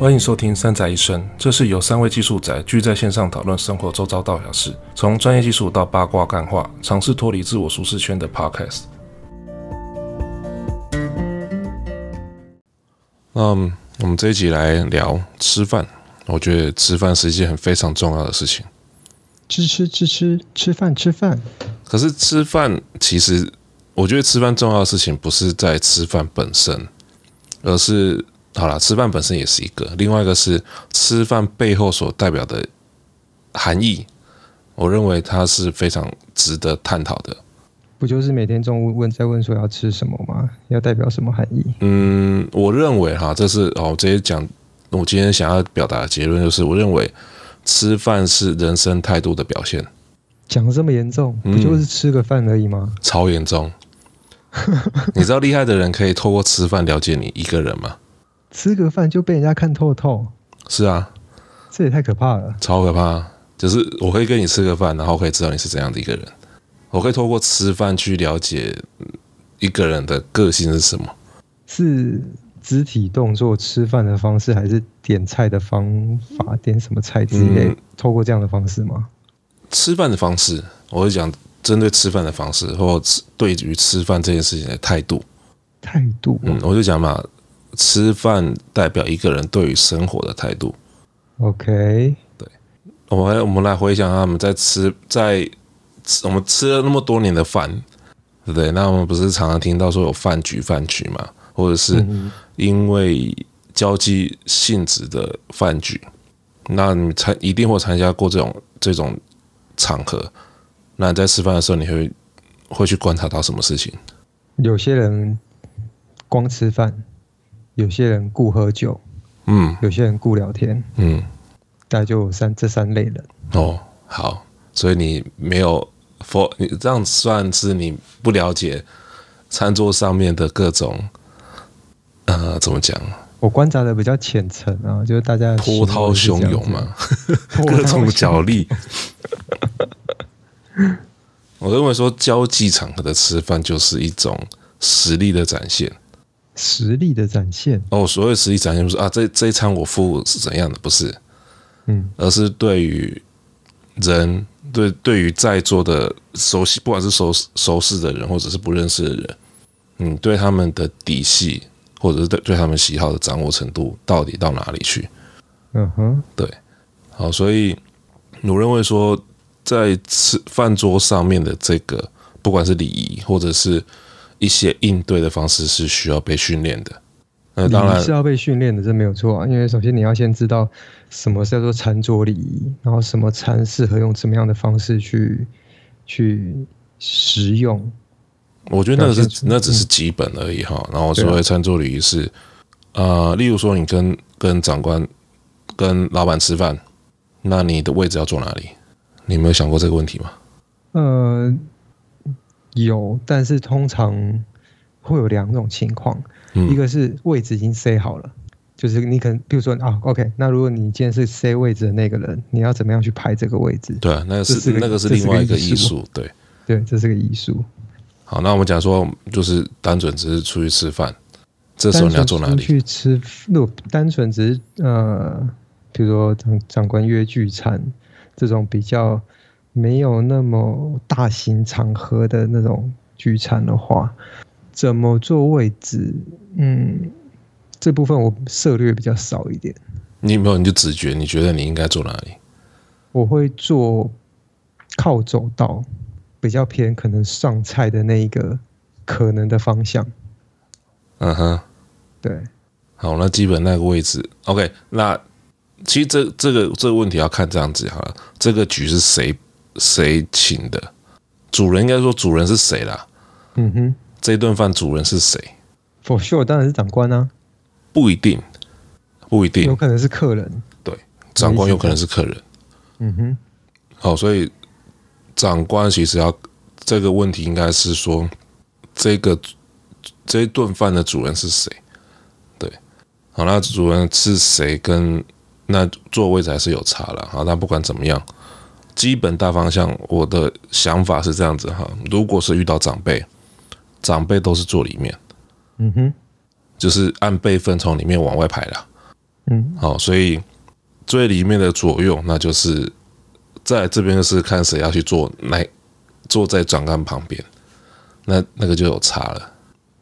欢迎收听《三宅一生》，这是由三位技术宅聚在线上讨论生活周遭大小事，从专业技术到八卦干话，尝试脱离自我舒适圈的 Podcast。嗯，我们这一集来聊吃饭。我觉得吃饭是一件很非常重要的事情。吃吃吃吃吃饭吃饭。可是吃饭，其实我觉得吃饭重要的事情不是在吃饭本身，而是。好了，吃饭本身也是一个，另外一个是吃饭背后所代表的含义，我认为它是非常值得探讨的。不就是每天中午问在问说要吃什么吗？要代表什么含义？嗯，我认为哈，这是哦，我直接讲，我今天想要表达的结论就是，我认为吃饭是人生态度的表现。讲得这么严重，不就是吃个饭而已吗？嗯，超严重！你知道厉害的人可以透过吃饭了解你一个人吗？吃个饭就被人家看透透，是啊，这也太可怕了，超可怕。就是我可以跟你吃个饭，然后可以知道你是怎样的一个人。我可以透过吃饭去了解一个人的个性是什么。是肢体动作、吃饭的方式，还是点菜的方法？点什么菜之类？嗯、透过这样的方式吗？吃饭的方式，我会讲针对吃饭的方式，或对于吃饭这件事情的态度。态度，嗯，我就讲嘛。吃饭代表一个人对于生活的态度。OK，对，我们我们来回想他们在吃在吃我们吃了那么多年的饭，对不对？那我们不是常常听到说有饭局饭局嘛，或者是因为交际性质的饭局，那你参一定会参加过这种这种场合。那你在吃饭的时候，你会会去观察到什么事情？有些人光吃饭。有些人顾喝酒，嗯，有些人顾聊天，嗯，大概就三这三类人。哦，好，所以你没有 for 你这样算是你不了解餐桌上面的各种，呃，怎么讲？我观察的比较浅层啊，就是大家 波涛汹涌嘛，各种角力。我认为说交际场合的吃饭就是一种实力的展现。实力的展现。哦，所谓实力展现不是啊，这这一餐我付是怎样的？不是，嗯，而是对于人，对对于在座的熟悉，不管是熟熟识的人，或者是不认识的人，嗯，对他们的底细，或者是对对他们喜好的掌握程度，到底到哪里去？嗯哼，对，好，所以我认为说，在吃饭桌上面的这个，不管是礼仪，或者是一些应对的方式是需要被训练的，那当然是要被训练的，这没有错啊。因为首先你要先知道什么叫做餐桌礼仪，然后什么餐适合用怎么样的方式去去食用。我觉得那个是那只是基本而已哈。然后所谓餐桌礼仪是，呃，例如说你跟跟长官、跟老板吃饭，那你的位置要坐哪里？你有没有想过这个问题吗？呃。有，但是通常会有两种情况，嗯、一个是位置已经塞好了，就是你可能比如说啊，OK，那如果你今天是塞位置的那个人，你要怎么样去排这个位置？对，那个是，是那个是另外一个艺术，对，对，这是个艺术。好，那我们讲说，就是单纯只是出去吃饭，这时候你要坐哪里？去吃，如果单纯只是呃，比如说长长官约聚餐这种比较。没有那么大型场合的那种聚餐的话，怎么做位置？嗯，这部分我涉略比较少一点。你有没有你就直觉？你觉得你应该坐哪里？我会坐靠走道，比较偏可能上菜的那一个可能的方向。嗯哼，对。好，那基本那个位置，OK。那其实这这个这个问题要看这样子好了，这个局是谁？谁请的？主人应该说主人是谁啦？嗯哼，这顿饭主人是谁？For sure，当然是长官啊。不一定，不一定，有可能是客人。对，长官有可能是客人。嗯哼，好，所以长官其实要这个问题应该是说，这个这一顿饭的主人是谁？对，好，那主人是谁？跟那座位置还是有差了。好，那不管怎么样。基本大方向，我的想法是这样子哈。如果是遇到长辈，长辈都是坐里面，嗯哼，就是按辈分从里面往外排啦。嗯，好，所以最里面的左右，那就是在这边就是看谁要去坐，来坐在转杆旁边，那那个就有差了。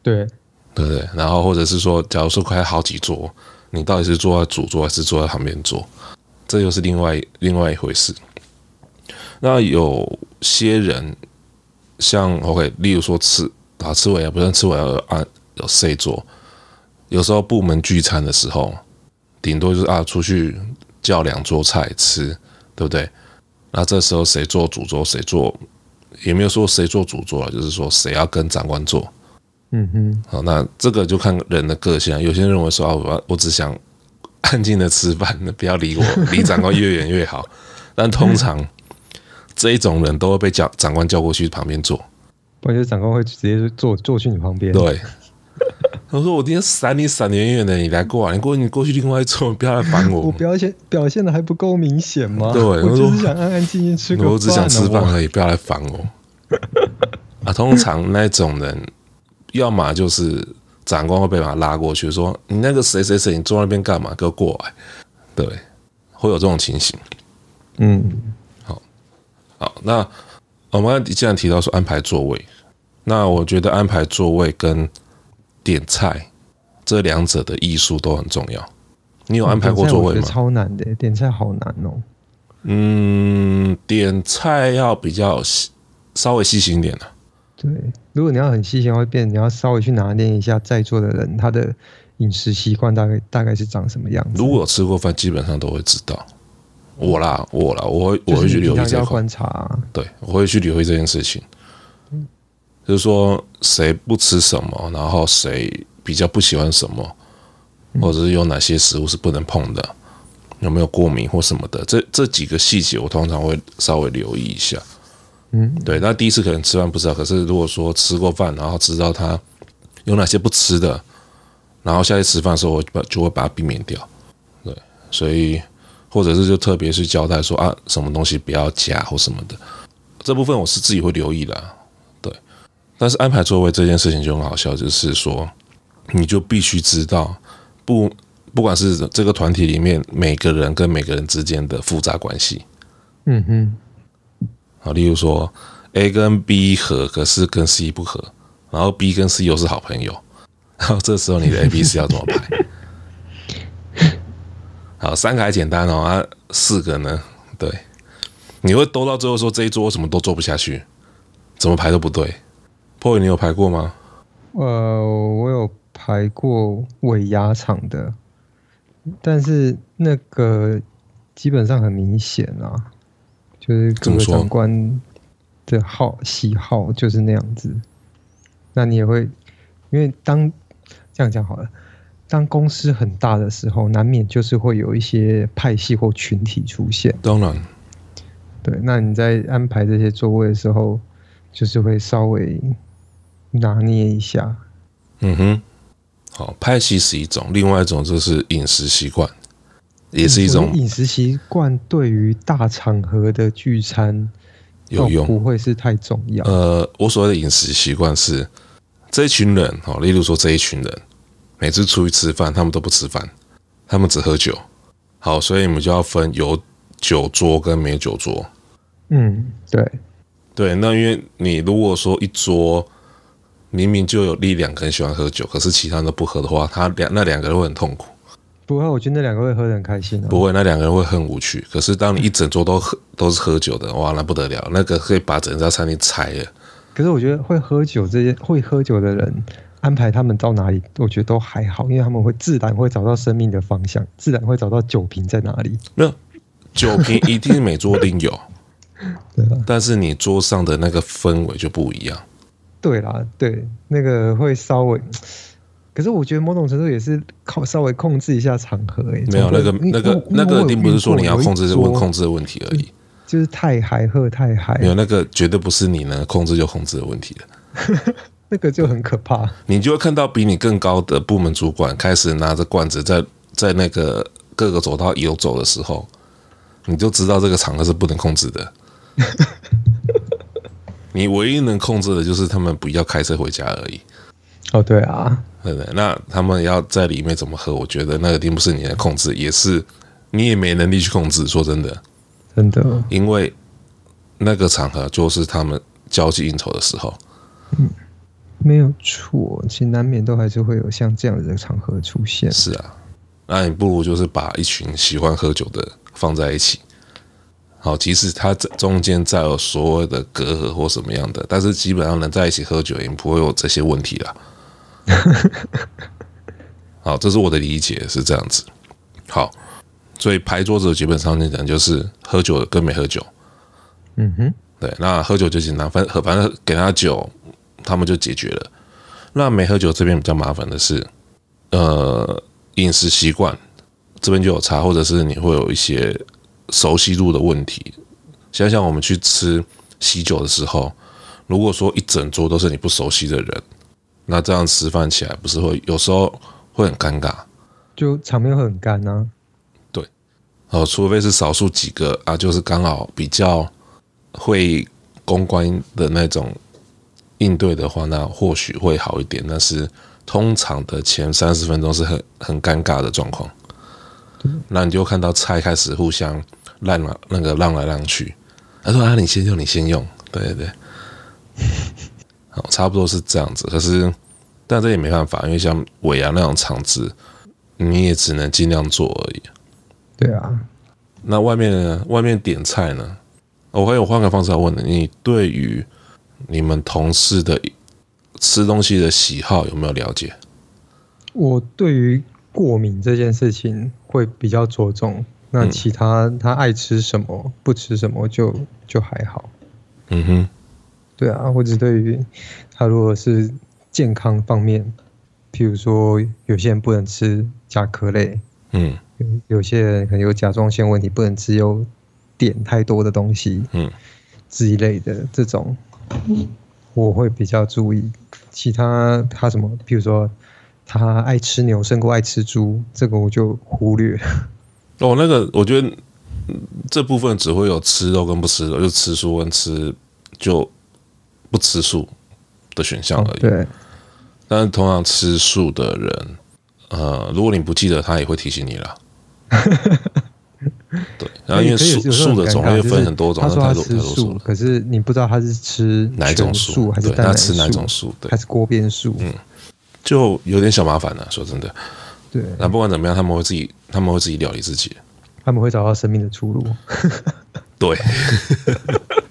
对，对不对？然后或者是说，假如说开好几桌，你到底是坐在主桌还是坐在旁边坐，这又是另外另外一回事。那有些人像 OK，例如说吃啊吃尾牙，不是吃尾牙啊有谁坐？有时候部门聚餐的时候，顶多就是啊出去叫两桌菜吃，对不对？那这时候谁做主桌，谁做也没有说谁做主桌了，就是说谁要跟长官坐。嗯哼，好，那这个就看人的个性啊。有些人认为说啊，我我只想安静的吃饭，不要离我，离长官越远越好。但通常这一种人都会被叫长官叫过去旁边坐。我觉得长官会直接坐坐去你旁边。对，他说我今天闪你闪远远的，你来过来，你过你过去另外一桌，不要来烦我。我表现表现的还不够明显吗？对，我就是想安安静静吃个饭，我只想吃饭而已，不要来烦我。啊，通常那种人。要么就是长官会被他拉过去，说你那个谁谁谁，你坐那边干嘛？给我过来。对，会有这种情形。嗯，好，那我们既然提到说安排座位，那我觉得安排座位跟点菜这两者的艺术都很重要。你有安排过座位吗？超难的，点菜好难哦。嗯，点菜要比较稍微细心一点的。对，如果你要很细心，会变，你要稍微去拿捏一下在座的人他的饮食习惯大概大概是长什么样子。如果吃过饭，基本上都会知道。我啦，我啦，我会我会去留意这块。观察啊。对，我会去留意这件事情。嗯，就是说谁不吃什么，然后谁比较不喜欢什么，或者是有哪些食物是不能碰的，有没有过敏或什么的，这这几个细节我通常会稍微留意一下。嗯，对，那第一次可能吃饭不知道，可是如果说吃过饭，然后知道他有哪些不吃的，然后下次吃饭的时候，我把就会把它避免掉。对，所以或者是就特别是交代说啊，什么东西不要加或什么的，这部分我是自己会留意的。对，但是安排座位这件事情就很好笑，就是说你就必须知道不不管是这个团体里面每个人跟每个人之间的复杂关系。嗯哼。好，例如说，A 跟 B 合，可是跟 C 不合，然后 B 跟 C 又是好朋友，然后这时候你的 A、B、C 要怎么排？好，三个还简单哦，啊，四个呢？对，你会兜到最后说这一桌什么都做不下去，怎么排都不对。POY，你有排过吗？呃，我有排过尾牙场的，但是那个基本上很明显啊。就是各个长官的好喜好就是那样子，那你也会因为当这样讲好了，当公司很大的时候，难免就是会有一些派系或群体出现。当然，对，那你在安排这些座位的时候，就是会稍微拿捏一下。嗯哼，好，派系是一种，另外一种就是饮食习惯。也是一种饮食习惯，对于大场合的聚餐有用，不会是太重要。呃，我所谓的饮食习惯是这一群人，哦，例如说这一群人每次出去吃饭，他们都不吃饭，他们只喝酒。好，所以你们就要分有酒桌跟没酒桌。嗯，对，对。那因为你如果说一桌明明就有一两个人喜欢喝酒，可是其他人都不喝的话，他两那两个人会很痛苦。不会，我觉得那两个会喝得很开心，哦。不会，那两个人会很无趣。可是当你一整桌都喝都是喝酒的，哇，那不得了，那个可以把整家餐厅拆了。可是我觉得会喝酒这些会喝酒的人，安排他们到哪里，我觉得都还好，因为他们会自然会找到生命的方向，自然会找到酒瓶在哪里。没有，酒瓶一定每桌定有，对吧？但是你桌上的那个氛围就不一样。对啦，对，那个会稍微。可是我觉得某种程度也是靠稍微控制一下场合诶、欸，没有那个那个那个，并不是说你要控制是问控制的问题而已，就是太嗨喝太嗨，没有那个绝对不是你能控制就控制的问题的，那个就很可怕。你就会看到比你更高的部门主管开始拿着罐子在在那个各个走道游走的时候，你就知道这个场合是不能控制的。你唯一能控制的就是他们不要开车回家而已。哦，对啊，对对，那他们要在里面怎么喝？我觉得那个并不是你的控制，也是你也没能力去控制。说真的，真的，因为那个场合就是他们交际应酬的时候。嗯，没有错，其实难免都还是会有像这样子的场合出现。是啊，那你不如就是把一群喜欢喝酒的放在一起。好，即使他这中间再有所谓的隔阂或什么样的，但是基本上能在一起喝酒，也不会有这些问题了。好，这是我的理解是这样子。好，所以牌桌子基本上来讲就是喝酒跟没喝酒。嗯哼，对，那喝酒就简单，反正反正给他酒，他们就解决了。那没喝酒这边比较麻烦的是，呃，饮食习惯这边就有差，或者是你会有一些。熟悉度的问题，想想我们去吃喜酒的时候，如果说一整桌都是你不熟悉的人，那这样吃饭起来不是会有时候会很尴尬，就场面会很干啊。对，哦，除非是少数几个啊，就是刚好比较会公关的那种应对的话，那或许会好一点。但是通常的前三十分钟是很很尴尬的状况，那你就看到菜开始互相。让了那个让来让去，他说啊，你先用，你先用，对对对，好，差不多是这样子。可是，但这也没办法，因为像尾牙那种场子，你也只能尽量做而已。对啊，那外面呢？外面点菜呢？我还有换个方式来问你，你对于你们同事的吃东西的喜好有没有了解？我对于过敏这件事情会比较着重。那其他他爱吃什么不吃什么就就还好，嗯哼，对啊，或者对于他如果是健康方面，譬如说有些人不能吃甲壳类，嗯，有些人可能有甲状腺问题，不能吃有碘太多的东西，嗯，这一类的这种，我会比较注意。其他他什么，比如说他爱吃牛胜过爱吃猪，这个我就忽略。哦，那个我觉得这部分只会有吃肉跟不吃肉，就吃素跟吃就不吃素的选项而已。对。但是通常吃素的人，呃，如果你不记得，他也会提醒你了。对。然后因为树树的种类分很多种，他说他吃树，可是你不知道他是吃哪种树还是他吃哪种素，还是锅边树。嗯，就有点小麻烦了。说真的。对。那不管怎么样，他们会自己。他们会自己料理自己，他们会找到生命的出路。对，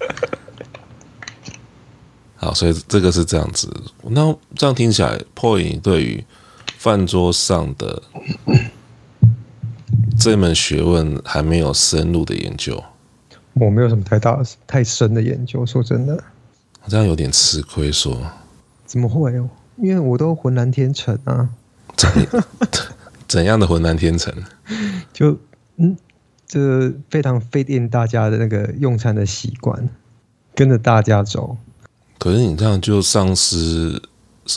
好，所以这个是这样子。那这样听起来，Poi 对于饭桌上的这门学问还没有深入的研究。我没有什么太大太深的研究，说真的，这样有点吃亏。说怎么会哦？因为我都浑然天成啊。怎样的浑然天成？就嗯，这非常 fit in 大家的那个用餐的习惯，跟着大家走。可是你这样就丧失，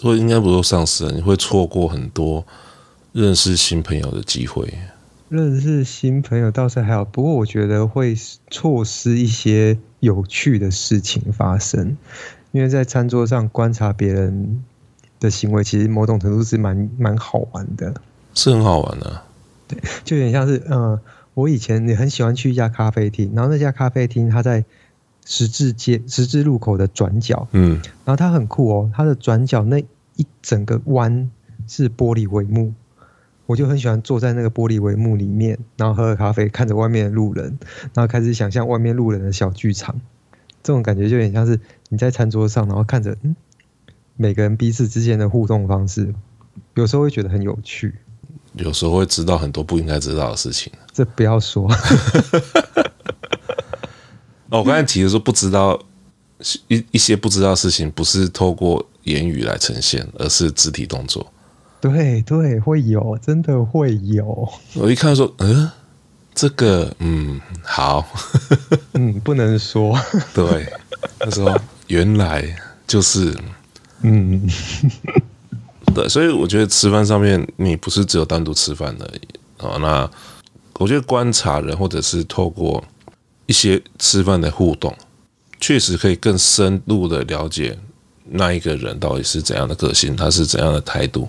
会应该不说丧失了，你会错过很多认识新朋友的机会。认识新朋友倒是还好，不过我觉得会错失一些有趣的事情发生，因为在餐桌上观察别人的行为，其实某种程度是蛮蛮好玩的。是很好玩的，啊，对，就有点像是，嗯、呃，我以前也很喜欢去一家咖啡厅，然后那家咖啡厅它在十字街十字路口的转角，嗯，然后它很酷哦，它的转角那一整个弯是玻璃帷幕，我就很喜欢坐在那个玻璃帷幕里面，然后喝喝咖啡，看着外面的路人，然后开始想象外面路人的小剧场，这种感觉就有点像是你在餐桌上，然后看着，嗯，每个人彼此之间的互动方式，有时候会觉得很有趣。有时候会知道很多不应该知道的事情，这不要说。哦，我刚才提的说不知道一一些不知道的事情，不是透过言语来呈现，而是肢体动作。对对，会有，真的会有。我一看说，嗯，这个，嗯，好，嗯，不能说。对，他说原来就是，嗯。对，所以我觉得吃饭上面，你不是只有单独吃饭而已啊。那我觉得观察人，或者是透过一些吃饭的互动，确实可以更深入的了解那一个人到底是怎样的个性，他是怎样的态度，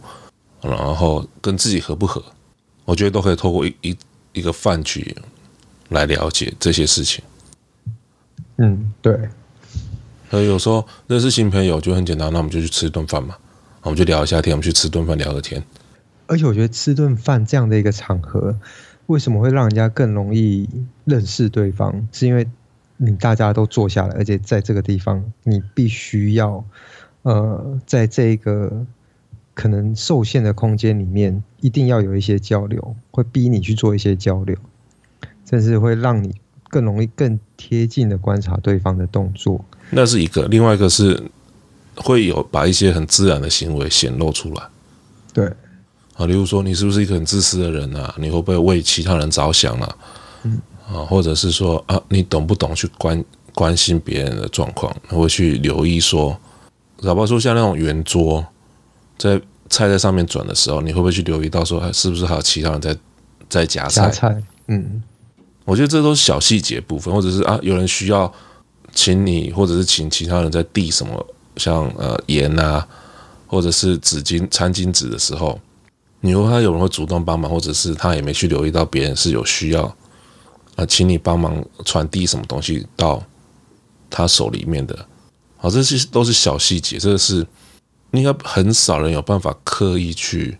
然后跟自己合不合，我觉得都可以透过一一一个饭局来了解这些事情。嗯，对。所以有时候认识新朋友就很简单，那我们就去吃顿饭嘛，我们就聊一下天，我们去吃顿饭聊个天。而且我觉得吃顿饭这样的一个场合，为什么会让人家更容易认识对方？是因为你大家都坐下来，而且在这个地方，你必须要呃，在这个可能受限的空间里面，一定要有一些交流，会逼你去做一些交流，甚至会让你更容易、更贴近的观察对方的动作。那是一个，另外一个是会有把一些很自然的行为显露出来。对。啊，例如说，你是不是一个很自私的人啊？你会不会为其他人着想啊？嗯，啊，或者是说啊，你懂不懂去关关心别人的状况？会去留意说，哪怕说像那种圆桌，在菜在上面转的时候，你会不会去留意到说，是不是还有其他人在在夹菜？夹菜，嗯，我觉得这都是小细节部分，或者是啊，有人需要请你，或者是请其他人在递什么，像呃盐啊，或者是纸巾、餐巾纸的时候。你说他有人会主动帮忙，或者是他也没去留意到别人是有需要啊，请你帮忙传递什么东西到他手里面的，好，这些都是小细节，这个是应该很少人有办法刻意去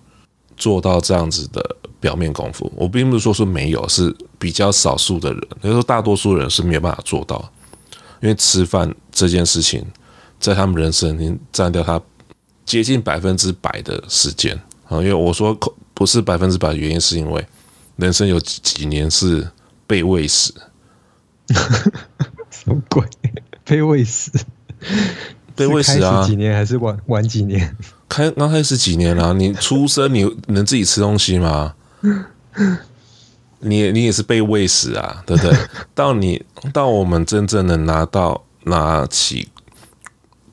做到这样子的表面功夫。我并不是说是没有，是比较少数的人，就是说大多数人是没有办法做到，因为吃饭这件事情在他们人生已经占掉他接近百分之百的时间。啊，因为我说不是百分之百的原因，是因为人生有几年是被喂死，什么鬼？被喂死？被喂食啊？几年还是晚晚几年？开刚开始几年啊？你出生你能自己吃东西吗？你你也是被喂食啊？对不对？到你到我们真正能拿到拿起。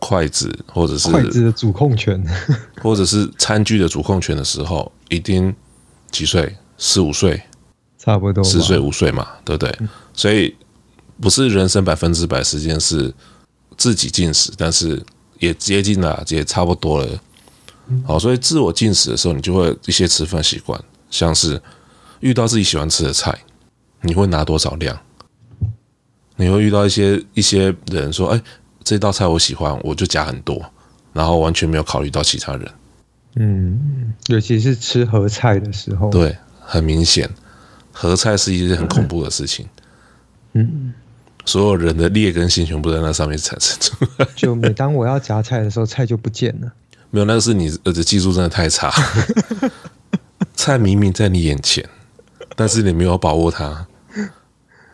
筷子，或者是筷子的主控权，或者是餐具的主控权的时候，一定几岁？四五岁，差不多四岁五岁嘛，对不对？嗯、所以不是人生百分之百时间是自己进食，但是也接近了，也差不多了。好，所以自我进食的时候，你就会一些吃饭习惯，像是遇到自己喜欢吃的菜，你会拿多少量？你会遇到一些一些人说，哎。这道菜我喜欢，我就加很多，然后完全没有考虑到其他人。嗯，尤其是吃合菜的时候，对，很明显，合菜是一件很恐怖的事情。嗯，所有人的劣根性全部在那上面产生出来。就每当我要夹菜的时候，菜就不见了。没有，那个是你的技术真的太差。菜明明在你眼前，但是你没有把握它，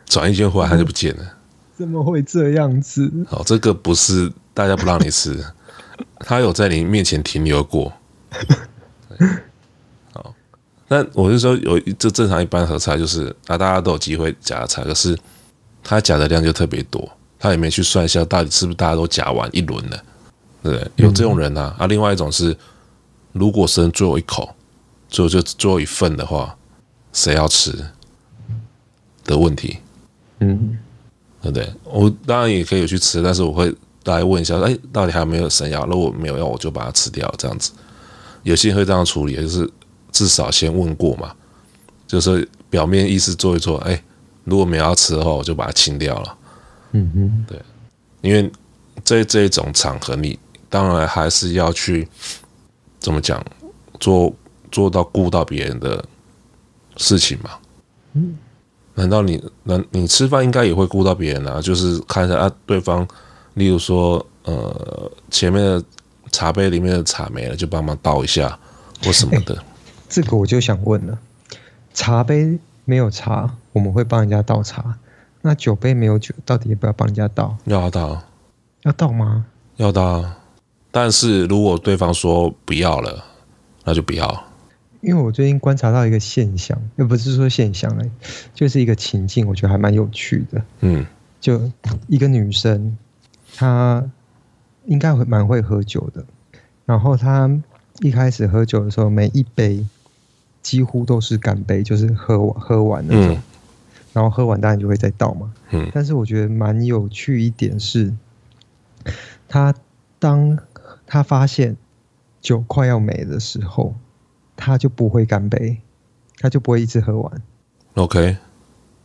转一圈回来它就不见了。怎么会这样子？好，这个不是大家不让你吃，它有在你面前停留过。好，那我就说有这正常一般合菜就是啊，大家都有机会夹菜，可是他夹的量就特别多，他也没去算一下到底是不是大家都夹完一轮了，对不对？有这种人啊。啊，另外一种是，如果剩最后一口，最后就最后一份的话，谁要吃的问题？嗯。对不对？我当然也可以去吃，但是我会大家问一下，哎，到底还有没有剩药？如果没有药，我就把它吃掉，这样子。有些人会这样处理，就是至少先问过嘛，就是表面意思做一做，哎，如果没有要吃的话，我就把它清掉了。嗯哼，对，因为在这一种场合，你当然还是要去怎么讲，做做到顾到别人的事情嘛。嗯。难道你难你吃饭应该也会顾到别人啊？就是看一下啊，对方，例如说，呃，前面的茶杯里面的茶没了，就帮忙倒一下或什么的。这个我就想问了，茶杯没有茶，我们会帮人家倒茶。那酒杯没有酒，到底要不要帮人家倒？要倒。要倒吗？要倒。但是如果对方说不要了，那就不要。因为我最近观察到一个现象，又不是说现象哎，就是一个情境，我觉得还蛮有趣的。嗯，就一个女生，她应该会蛮会喝酒的。然后她一开始喝酒的时候，每一杯几乎都是干杯，就是喝完喝完那种。然后喝完当然就会再倒嘛。嗯。但是我觉得蛮有趣一点是，他当他发现酒快要没的时候，他就不会干杯，他就不会一直喝完。OK，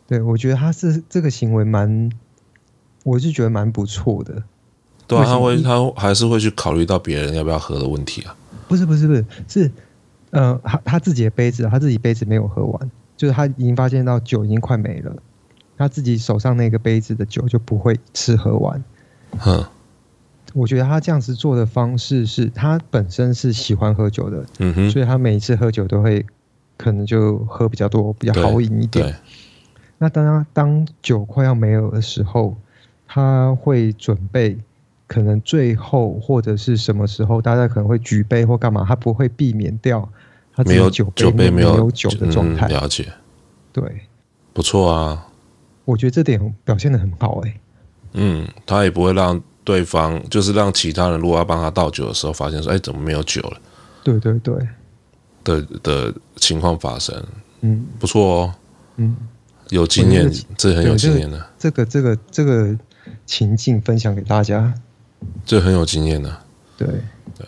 对，我觉得他是这个行为蛮，我是觉得蛮不错的。对啊，他会，他还是会去考虑到别人要不要喝的问题啊。不是不是不是是，呃，他他自己的杯子，他自己杯子没有喝完，就是他已经发现到酒已经快没了，他自己手上那个杯子的酒就不会吃喝完。嗯。我觉得他这样子做的方式是他本身是喜欢喝酒的，嗯哼，所以他每一次喝酒都会可能就喝比较多，比较好饮一点。那当他当酒快要没有的时候，他会准备可能最后或者是什么时候，大家可能会举杯或干嘛，他不会避免掉他没有酒杯没有酒的状态。嗯，了解，对，不错啊，我觉得这点表现的很好哎。嗯，他也不会让。对方就是让其他人如果要帮他倒酒的时候，发现说：“哎，怎么没有酒了？”对对对，的的情况发生，嗯，不错哦，嗯，有经验，这很有经验的。这个这个这个情境分享给大家，这很有经验的。对对，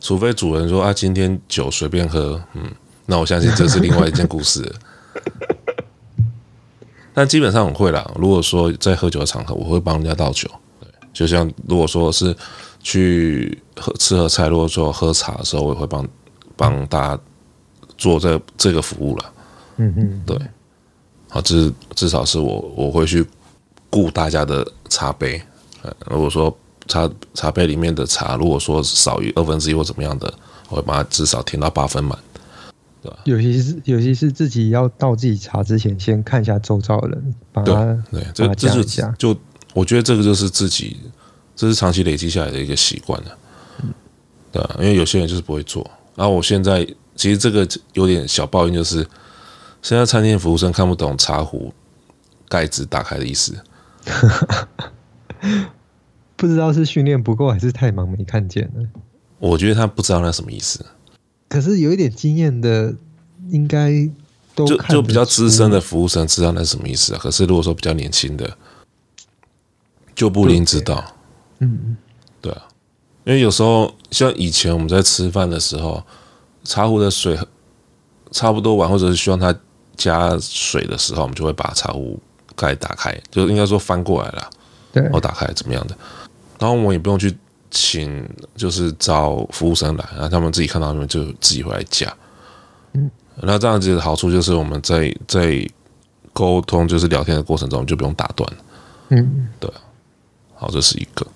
除非主人说：“啊，今天酒随便喝。”嗯，那我相信这是另外一件故事。但基本上我会啦。如果说在喝酒的场合，我会帮人家倒酒。对就像如果说是去喝吃喝菜，如果说喝茶的时候，我也会帮帮大家做这这个服务了。嗯嗯，对，好，至至少是我我会去顾大家的茶杯。如果说茶茶杯里面的茶，如果说少于二分之一或怎么样的，我会把它至少填到八分满，对吧？有些是有些是自己要倒自己茶之前，先看一下周遭的人，把它对，对，这这就就。我觉得这个就是自己，这是长期累积下来的一个习惯了，对，因为有些人就是不会做。然后我现在其实这个有点小抱怨，就是现在餐厅服务生看不懂茶壶盖子打开的意思，不知道是训练不够还是太忙没看见了。我觉得他不知道那什么意思。可是有一点经验的，应该都就就比较资深的服务生知道那是什么意思啊。可是如果说比较年轻的，就不一定知道，嗯，对啊，因为有时候像以前我们在吃饭的时候，茶壶的水差不多完，或者是需要他加水的时候，我们就会把茶壶盖打开，就应该说翻过来了，对，然后打开怎么样的，然后我们也不用去请，就是找服务生来，然后他们自己看到他们就自己回来加，嗯，那这样子的好处就是我们在在沟通就是聊天的过程中就不用打断，嗯，对啊。好，这是一个。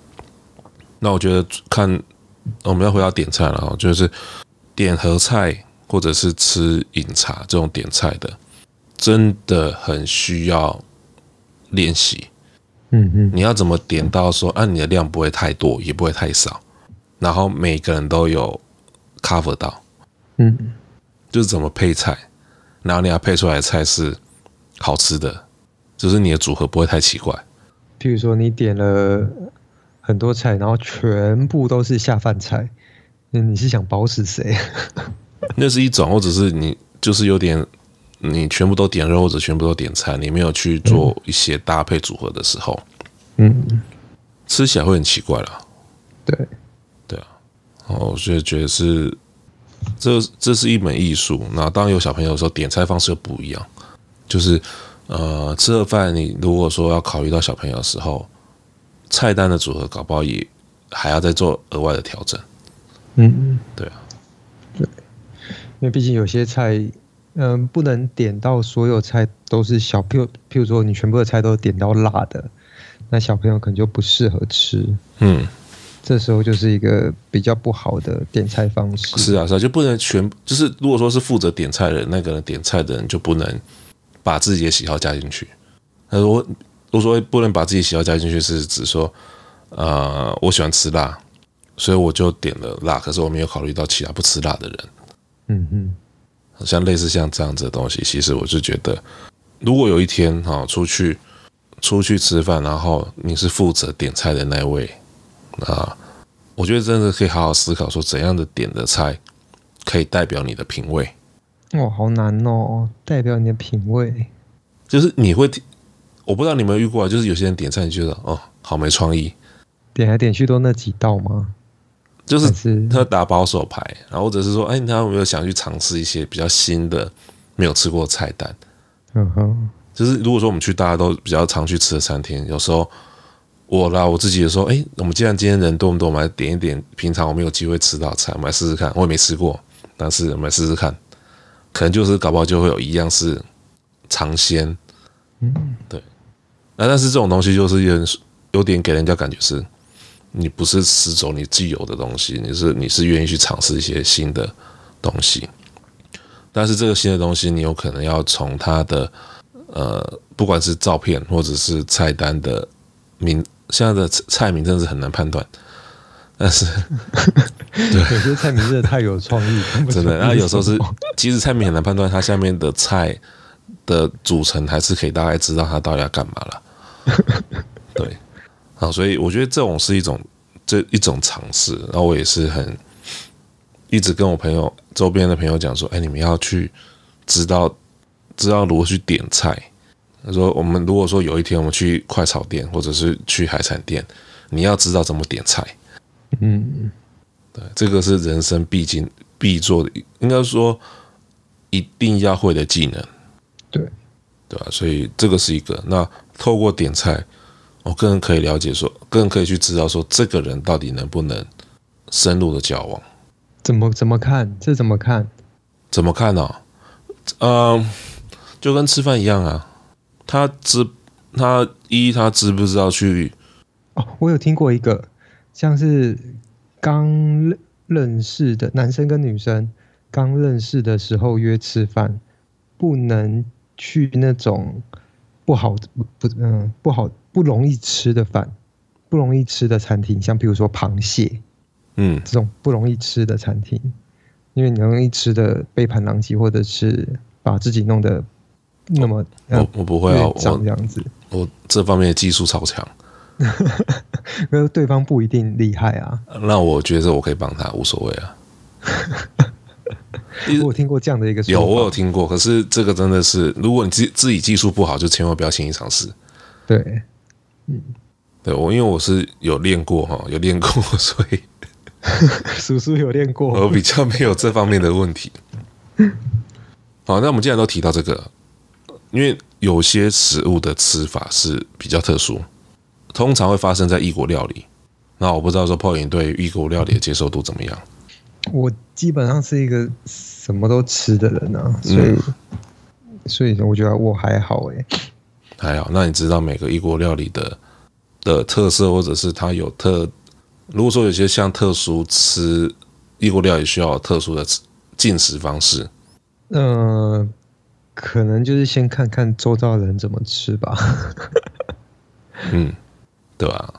那我觉得看我们要回到点菜了，就是点合菜或者是吃饮茶这种点菜的，真的很需要练习。嗯嗯，你要怎么点到说，按、啊、你的量不会太多，也不会太少，然后每个人都有 cover 到。嗯，就是怎么配菜，然后你要配出来的菜是好吃的，就是你的组合不会太奇怪。譬如说，你点了很多菜，然后全部都是下饭菜，那你是想饱死谁？那是一种，或者是你就是有点，你全部都点肉，或者全部都点菜，你没有去做一些搭配组合的时候，嗯，吃起来会很奇怪了。对，对啊，哦我就觉得是，这这是一门艺术。那当有小朋友的时候，点菜方式又不一样，就是。呃，吃了饭，你如果说要考虑到小朋友的时候，菜单的组合搞不好也还要再做额外的调整。嗯嗯，对啊，对，因为毕竟有些菜，嗯、呃，不能点到所有菜都是小，譬如譬如说你全部的菜都点到辣的，那小朋友可能就不适合吃。嗯，这时候就是一个比较不好的点菜方式。是啊，是啊，就不能全，就是如果说是负责点菜的人，那个人点菜的人就不能。把自己的喜好加进去。他说：“我我说不能把自己喜好加进去，是指说，呃，我喜欢吃辣，所以我就点了辣。可是我没有考虑到其他不吃辣的人。嗯嗯，像类似像这样子的东西，其实我是觉得，如果有一天哈出去出去吃饭，然后你是负责点菜的那位啊，我觉得真的可以好好思考，说怎样的点的菜可以代表你的品味。”哦，好难哦！代表你的品味，就是你会，我不知道你有没有遇过，就是有些人点菜，你觉得哦，好没创意，点来点去都那几道吗？就是他打保守牌，然后或者是说，哎，他有没有想去尝试一些比较新的、没有吃过的菜单？嗯哼，就是如果说我们去大家都比较常去吃的餐厅，有时候我啦我自己也说，哎，我们既然今天人多不多，我们来点一点平常我们有机会吃到的菜，我们来试试看。我也没吃过，但是我们来试试看，可能就是搞不好就会有一样是尝鲜。嗯，对。那但是这种东西就是有点有点给人家感觉是，你不是死走你既有的东西，你是你是愿意去尝试一些新的东西。但是这个新的东西，你有可能要从它的呃，不管是照片或者是菜单的名，现在的菜名真的是很难判断。但是，对，有些菜名真的太有创意，真的。那有时候是，其实菜名很难判断，它下面的菜的组成还是可以大概知道它到底要干嘛了。对，好，所以我觉得这种是一种这一种尝试。然后我也是很一直跟我朋友。周边的朋友讲说：“哎，你们要去知道知道如何去点菜。”他说：“我们如果说有一天我们去快炒店或者是去海产店，你要知道怎么点菜。”嗯，对，这个是人生必经必做的，应该说一定要会的技能。对，对吧？所以这个是一个。那透过点菜，我个人可以了解说，更可以去知道说，这个人到底能不能深入的交往。怎么怎么看？这怎么看？怎么看呢、啊？嗯、呃，就跟吃饭一样啊。他知他一他知不知道去？哦，我有听过一个，像是刚认识的男生跟女生刚认识的时候约吃饭，不能去那种不好不不嗯不好不容易吃的饭，不容易吃的餐厅，像比如说螃蟹。嗯，这种不容易吃的餐厅，因为你容易吃的背叛狼藉，或者是把自己弄得那么我我不会啊，长这样子我，我这方面的技术超强，因为对方不一定厉害啊。那我觉得我可以帮他，无所谓啊。我有听过这样的一个有我有听过，可是这个真的是，如果你自自己技术不好，就千万不要轻易尝试。对，嗯，对我因为我是有练过哈，有练过，所以。叔叔有练过，我比较没有这方面的问题。好，那我们既然都提到这个，因为有些食物的吃法是比较特殊，通常会发生在异国料理。那我不知道说泡影对异国料理的接受度怎么样？我基本上是一个什么都吃的人啊，所以、嗯、所以我觉得我还好哎，还好。那你知道每个异国料理的的特色，或者是它有特？如果说有些像特殊吃异国料理需要特殊的进食方式，嗯、呃，可能就是先看看周遭人怎么吃吧。嗯，对吧？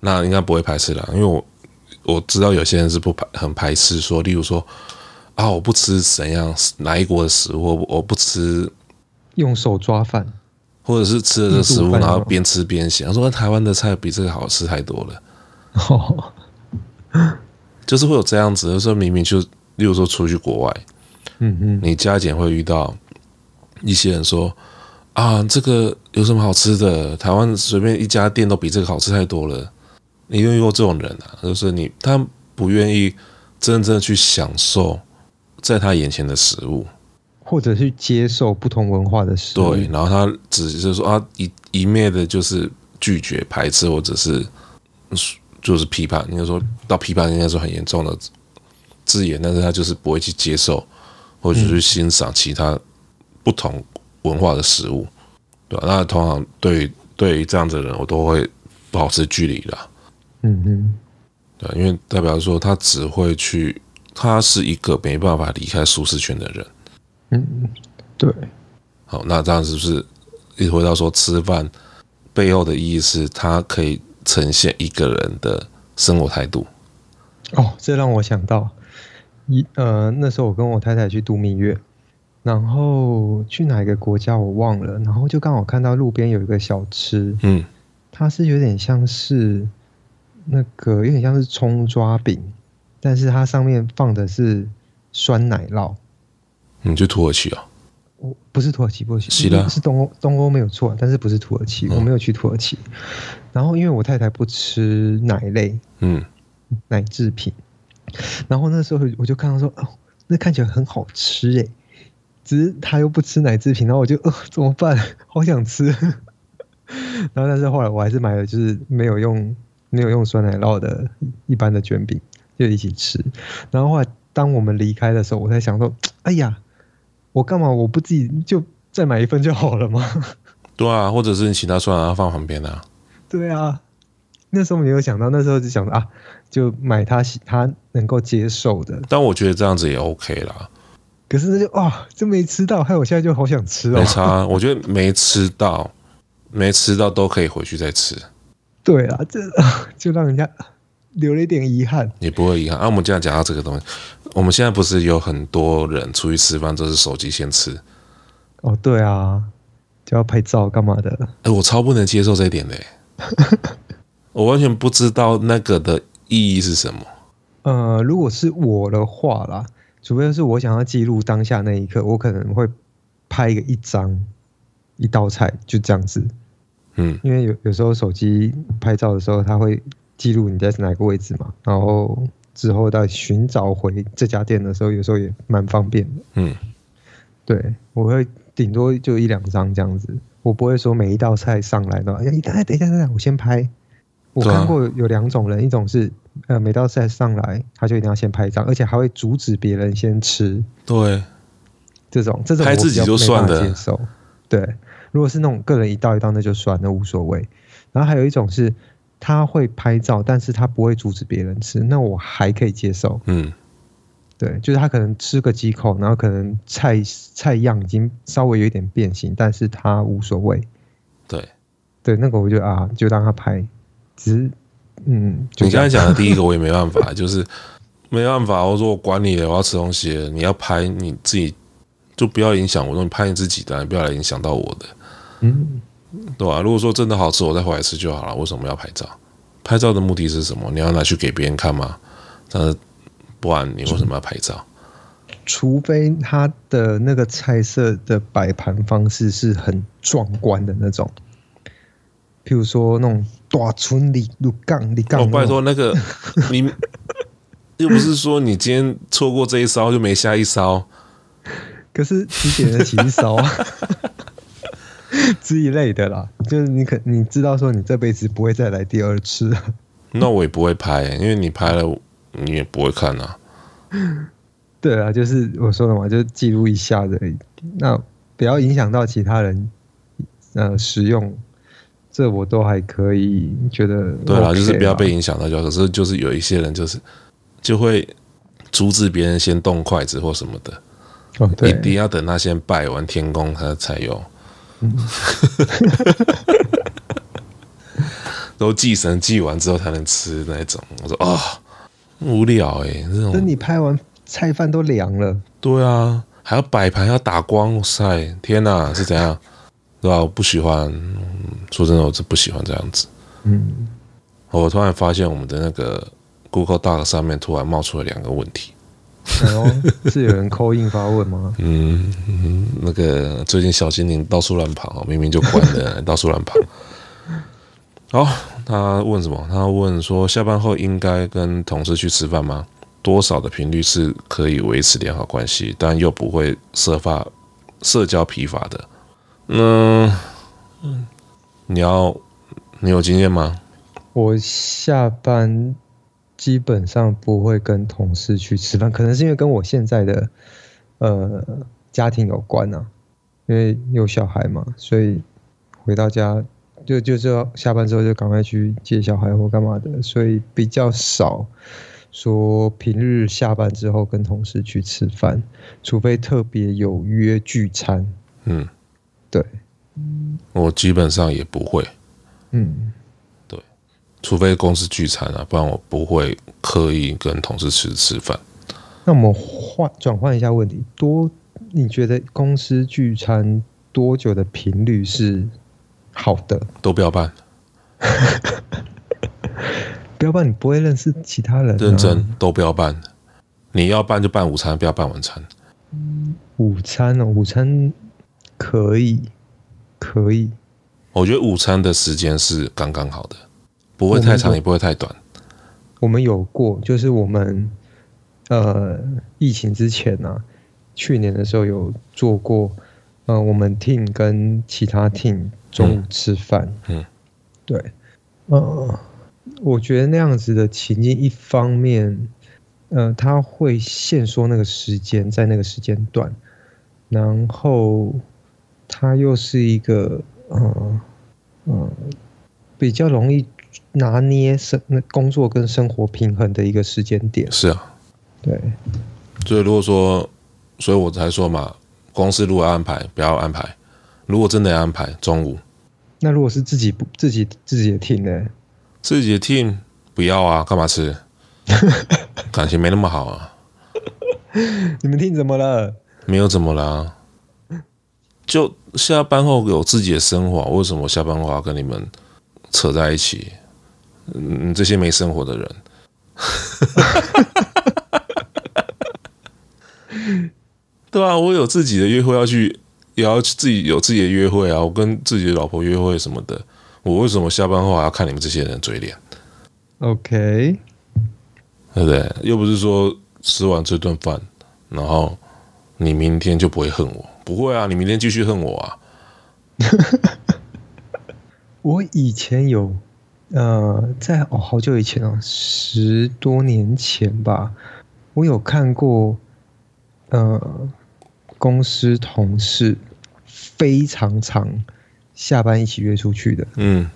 那应该不会排斥啦，因为我我知道有些人是不排很排斥说，例如说啊，我不吃怎样哪一国的食物，我我不吃用手抓饭，或者是吃了这食物然后边吃边想说台湾的菜比这个好吃太多了。哦，就是会有这样子，就是说明明就，例如说出去国外，嗯嗯，你加减会遇到一些人说啊，这个有什么好吃的？台湾随便一家店都比这个好吃太多了。你遇过这种人啊？就是你他不愿意真正去享受在他眼前的食物，或者是接受不同文化的食物。对，然后他只是说啊，一一面的就是拒绝、排斥，或者是。就是批判，应该说到批判，应该说很严重的字眼，但是他就是不会去接受，或者去欣赏其他不同文化的食物，对吧？那通常对于对于这样子的人，我都会保持距离的。嗯嗯，对，因为代表说他只会去，他是一个没办法离开舒适圈的人。嗯，对。好，那这样是不是一回到说吃饭背后的意义是，它可以。呈现一个人的生活态度。哦，这让我想到一呃，那时候我跟我太太去度蜜月，然后去哪一个国家我忘了，然后就刚好看到路边有一个小吃，嗯，它是有点像是那个有点像是葱抓饼，但是它上面放的是酸奶酪。你去土耳其啊？我不是土耳其，不是，是的，是东欧，东欧没有错，但是不是土耳其，我没有去土耳其。然后因为我太太不吃奶类，嗯，奶制品，然后那时候我就看到说，哦，那看起来很好吃诶，只是他又不吃奶制品，然后我就，呃，怎么办？好想吃。然后但是后来我还是买了，就是没有用没有用酸奶酪的一般的卷饼，就一起吃。然后后来当我们离开的时候，我才想说，哎呀，我干嘛我不自己就再买一份就好了吗？对啊，或者是你其他酸奶酪放旁边啊。对啊，那时候没有想到，那时候就想啊，就买他他能够接受的。但我觉得这样子也 OK 啦。可是那就啊，就没吃到，害我现在就好想吃哦。没差，我觉得没吃到，没吃到都可以回去再吃。对啊，这 就让人家留了一点遗憾。也不会遗憾啊。我们这样讲到这个东西，我们现在不是有很多人出去吃饭都是手机先吃？哦，对啊，就要拍照干嘛的？哎，我超不能接受这一点的。我完全不知道那个的意义是什么。呃，如果是我的话啦，除非是我想要记录当下那一刻，我可能会拍一个一张一道菜，就这样子。嗯，因为有有时候手机拍照的时候，它会记录你在哪个位置嘛，然后之后再寻找回这家店的时候，有时候也蛮方便的。嗯，对，我会顶多就一两张这样子。我不会说每一道菜上来的，哎，等一下，等一下，等一下，我先拍。我看过有两种人，一种是呃，每道菜上来他就一定要先拍一张，而且还会阻止别人先吃。对，这种这种拍自己就算了。接受。对，如果是那种个人一道一道，那就算，那无所谓。然后还有一种是他会拍照，但是他不会阻止别人吃，那我还可以接受。嗯。对，就是他可能吃个几口，然后可能菜菜样已经稍微有一点变形，但是他无所谓。对，对，那个我就啊，就让他拍。只是，嗯，你刚才讲的第一个我也没办法，就是没办法。我说我管你了，我要吃东西了，你要拍你自己，就不要影响我。你拍你自己的，你不要来影响到我的。嗯，对吧？如果说真的好吃，我再回来吃就好了。为什么要拍照？拍照的目的是什么？你要拿去给别人看吗？但是。不然你为什么要拍照？除非他的那个菜色的摆盘方式是很壮观的那种，譬如说那种大村里路杠里杠。我拜托那个你又不是说你今天错过这一烧就没下一烧，可是你点得起一烧啊，之一类的啦，就是你可你知道说你这辈子不会再来第二次，那我也不会拍，因为你拍了。你也不会看啊？对啊，就是我说的嘛，就记录一下的，那不要影响到其他人，呃，使用，这我都还可以觉得、OK。对啊，就是不要被影响到就好。可是就是有一些人就是就会阻止别人先动筷子或什么的，哦，对，一定要等他先拜完天公，他才有。嗯 都祭神祭完之后才能吃那种。我说啊。哦无聊哎、欸，这种。等你拍完菜饭都凉了。对啊，还要摆盘，要打光，哇塞，天哪，是怎样？对吧？我不喜欢，说真的，我是不喜欢这样子。嗯。我突然发现我们的那个 Google Doc 上面突然冒出了两个问题。哦，是有人 call in 发问吗？嗯，那个最近小精灵到处乱跑，明明就关了，到处乱跑。好。他问什么？他问说，下班后应该跟同事去吃饭吗？多少的频率是可以维持良好关系，但又不会设发社交疲乏的？嗯，你要你有经验吗？我下班基本上不会跟同事去吃饭，可能是因为跟我现在的呃家庭有关啊，因为有小孩嘛，所以回到家。就就是要下班之后就赶快去接小孩或干嘛的，所以比较少说平日下班之后跟同事去吃饭，除非特别有约聚餐。嗯，对，我基本上也不会。嗯，对，除非公司聚餐啊，不然我不会刻意跟同事吃吃饭。那我们换转换一下问题，多你觉得公司聚餐多久的频率是？好的，都不要办，不要办，你不会认识其他人。认真都不要办，你要办就办午餐，不要办晚餐。午餐哦，午餐可以，可以。我觉得午餐的时间是刚刚好的，不会太长，也不会太短。我们有过，就是我们呃，疫情之前呢、啊，去年的时候有做过，呃，我们 team 跟其他 team 中午吃饭，嗯，嗯对，呃，我觉得那样子的情境，一方面，呃，他会限缩那个时间，在那个时间段，然后他又是一个，呃，呃，比较容易。拿捏生那工作跟生活平衡的一个时间点是啊，对，所以如果说，所以我才说嘛，公司如果安排，不要安排；如果真的要安排，中午。那如果是自己不自己自己的 team 呢？自己的 team 不要啊，干嘛吃？感情没那么好啊。你们 team 怎么了？没有怎么了，就下班后有自己的生活，为什么下班后要跟你们扯在一起？嗯，这些没生活的人，对啊，我有自己的约会要去，也要自己有自己的约会啊。我跟自己的老婆约会什么的，我为什么下班后还要看你们这些人嘴脸？OK，对不对？又不是说吃完这顿饭，然后你明天就不会恨我，不会啊，你明天继续恨我啊。我以前有。呃，在哦，好久以前哦，十多年前吧，我有看过，呃，公司同事非常常下班一起约出去的，嗯，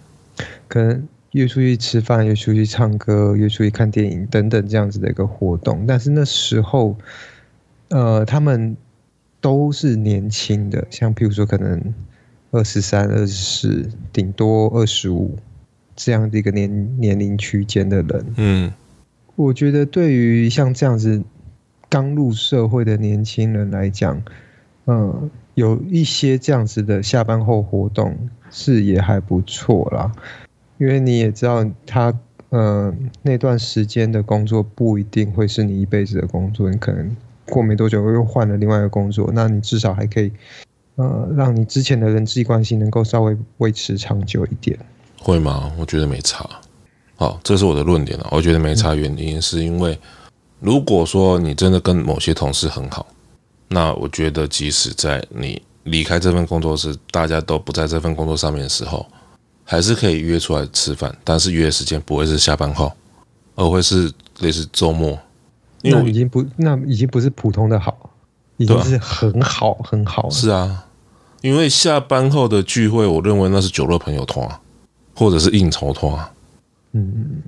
可能约出去吃饭，约出去唱歌，约出去看电影等等这样子的一个活动。但是那时候，呃，他们都是年轻的，像譬如说可能二十三、二十四，顶多二十五。这样的一个年年龄区间的人，嗯，我觉得对于像这样子刚入社会的年轻人来讲，嗯，有一些这样子的下班后活动是也还不错啦。因为你也知道，他嗯那段时间的工作不一定会是你一辈子的工作，你可能过没多久又换了另外一个工作，那你至少还可以，呃，让你之前的人际关系能够稍微维持长久一点。会吗？我觉得没差。好，这是我的论点了。我觉得没差，原因是因为，如果说你真的跟某些同事很好，那我觉得即使在你离开这份工作时，大家都不在这份工作上面的时候，还是可以约出来吃饭。但是约的时间不会是下班后，而会是类似周末。因为已经不，那已经不是普通的好，已经是很好很好了。是啊，因为下班后的聚会，我认为那是酒肉朋友团啊。或者是应酬拖，嗯嗯，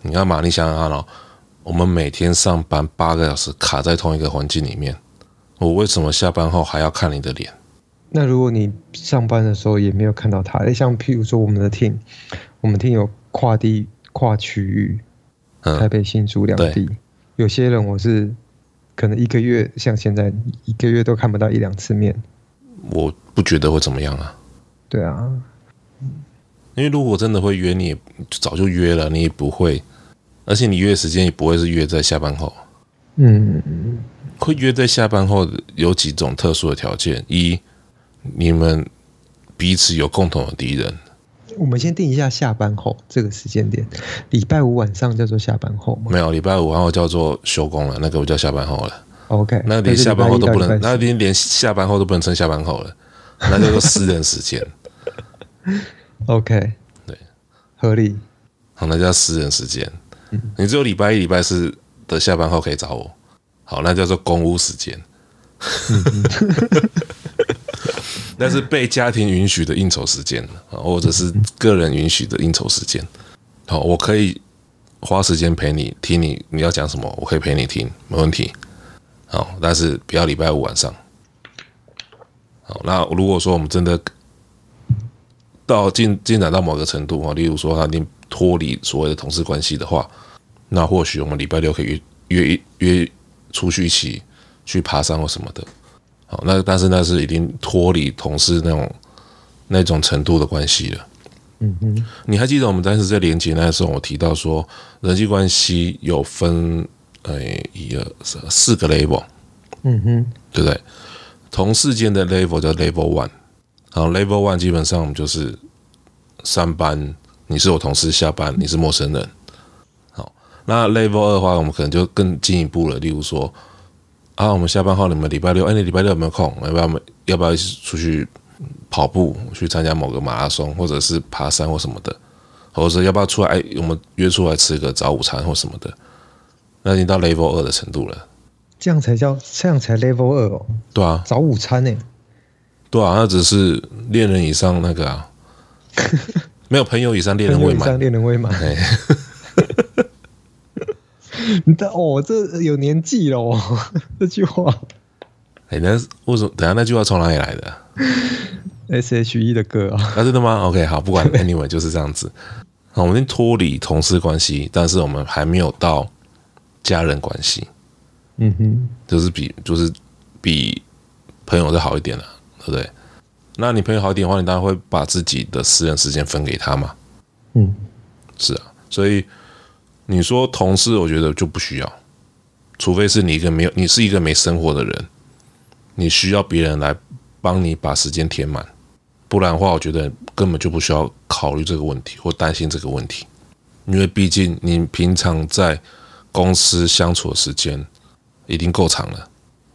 你看嘛，你想想看哦，我们每天上班八个小时，卡在同一个环境里面，我为什么下班后还要看你的脸？那如果你上班的时候也没有看到他，诶，像譬如说我们的 team，我们 team 有跨地跨区域，嗯台北新竹两地，有些人我是可能一个月，像现在一个月都看不到一两次面，我不觉得会怎么样啊？对啊。因为如果真的会约，你也早就约了，你也不会，而且你约的时间也不会是约在下班后。嗯，会约在下班后有几种特殊的条件：一，你们彼此有共同的敌人。我们先定一下下班后这个时间点，礼拜五晚上叫做下班后吗？没有，礼拜五晚上叫做休工了，那个不叫下班后了。OK，那连下班后都不能，那连连下班后都不能称下班后了，那叫做私人时间。OK，对，合理。好，那叫私人时间。嗯，你只有礼拜一、礼拜四的下班后可以找我。好，那叫做公务时间。那是被家庭允许的应酬时间，或者是个人允许的应酬时间。好，我可以花时间陪你听你你要讲什么，我可以陪你听，没问题。好，但是不要礼拜五晚上。好，那如果说我们真的。到进进展到某个程度啊，例如说他已经脱离所谓的同事关系的话，那或许我们礼拜六可以约约约出去一起去爬山或什么的。好，那但是那是已经脱离同事那种那种程度的关系了。嗯嗯，你还记得我们当时在连接那时候，我提到说人际关系有分呃一二三四个 level。嗯哼，对不对？同事间的 level 叫 level one。好，Level One 基本上我们就是上班，你是我同事，下班你是陌生人。好，那 level 二的话，我们可能就更进一步了。例如说，啊，我们下班后，你们礼拜六，哎，你礼拜六有没有空？要不要？要不要一起出去跑步，去参加某个马拉松，或者是爬山或什么的？或者是要不要出来？哎，我们约出来吃个早午餐或什么的？那已经到 level 二的程度了。这样才叫，这样才 level 二哦。对啊，早午餐呢？对啊，那只是恋人以上那个啊，没有朋友以上恋人未满，恋人未满。你的哦，这有年纪了哦，这句话。哎，那为什么？等下那句话从哪里来的？S H E 的歌啊？啊，真的吗？OK，好，不管 Anyway 就是这样子。好我们脱离同事关系，但是我们还没有到家人关系。嗯哼，就是比就是比朋友再好一点了，对不对？那你朋友好一点的话，你当然会把自己的私人时间分给他嘛。嗯，是啊，所以。你说同事，我觉得就不需要，除非是你一个没有，你是一个没生活的人，你需要别人来帮你把时间填满，不然的话，我觉得根本就不需要考虑这个问题或担心这个问题，因为毕竟你平常在公司相处的时间已经够长了。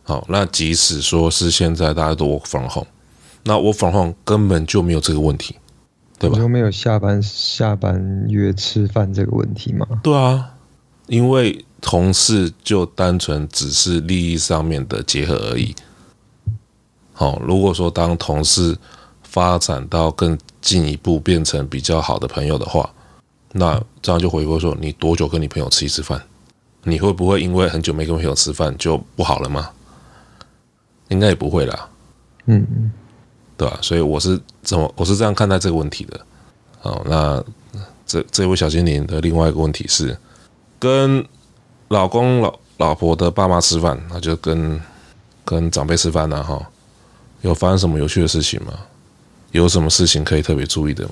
好，那即使说是现在大家都 work from home，那 work from home 根本就没有这个问题。对吧？就没有下班下班约吃饭这个问题吗？对啊，因为同事就单纯只是利益上面的结合而已。好，如果说当同事发展到更进一步变成比较好的朋友的话，那这样就回归说，你多久跟你朋友吃一次饭？你会不会因为很久没跟朋友吃饭就不好了吗？应该也不会啦。嗯嗯。对吧？所以我是怎么我是这样看待这个问题的。好，那这这位小精灵的另外一个问题是，跟老公老老婆的爸妈吃饭，那就跟跟长辈吃饭呢？哈，有发生什么有趣的事情吗？有什么事情可以特别注意的吗？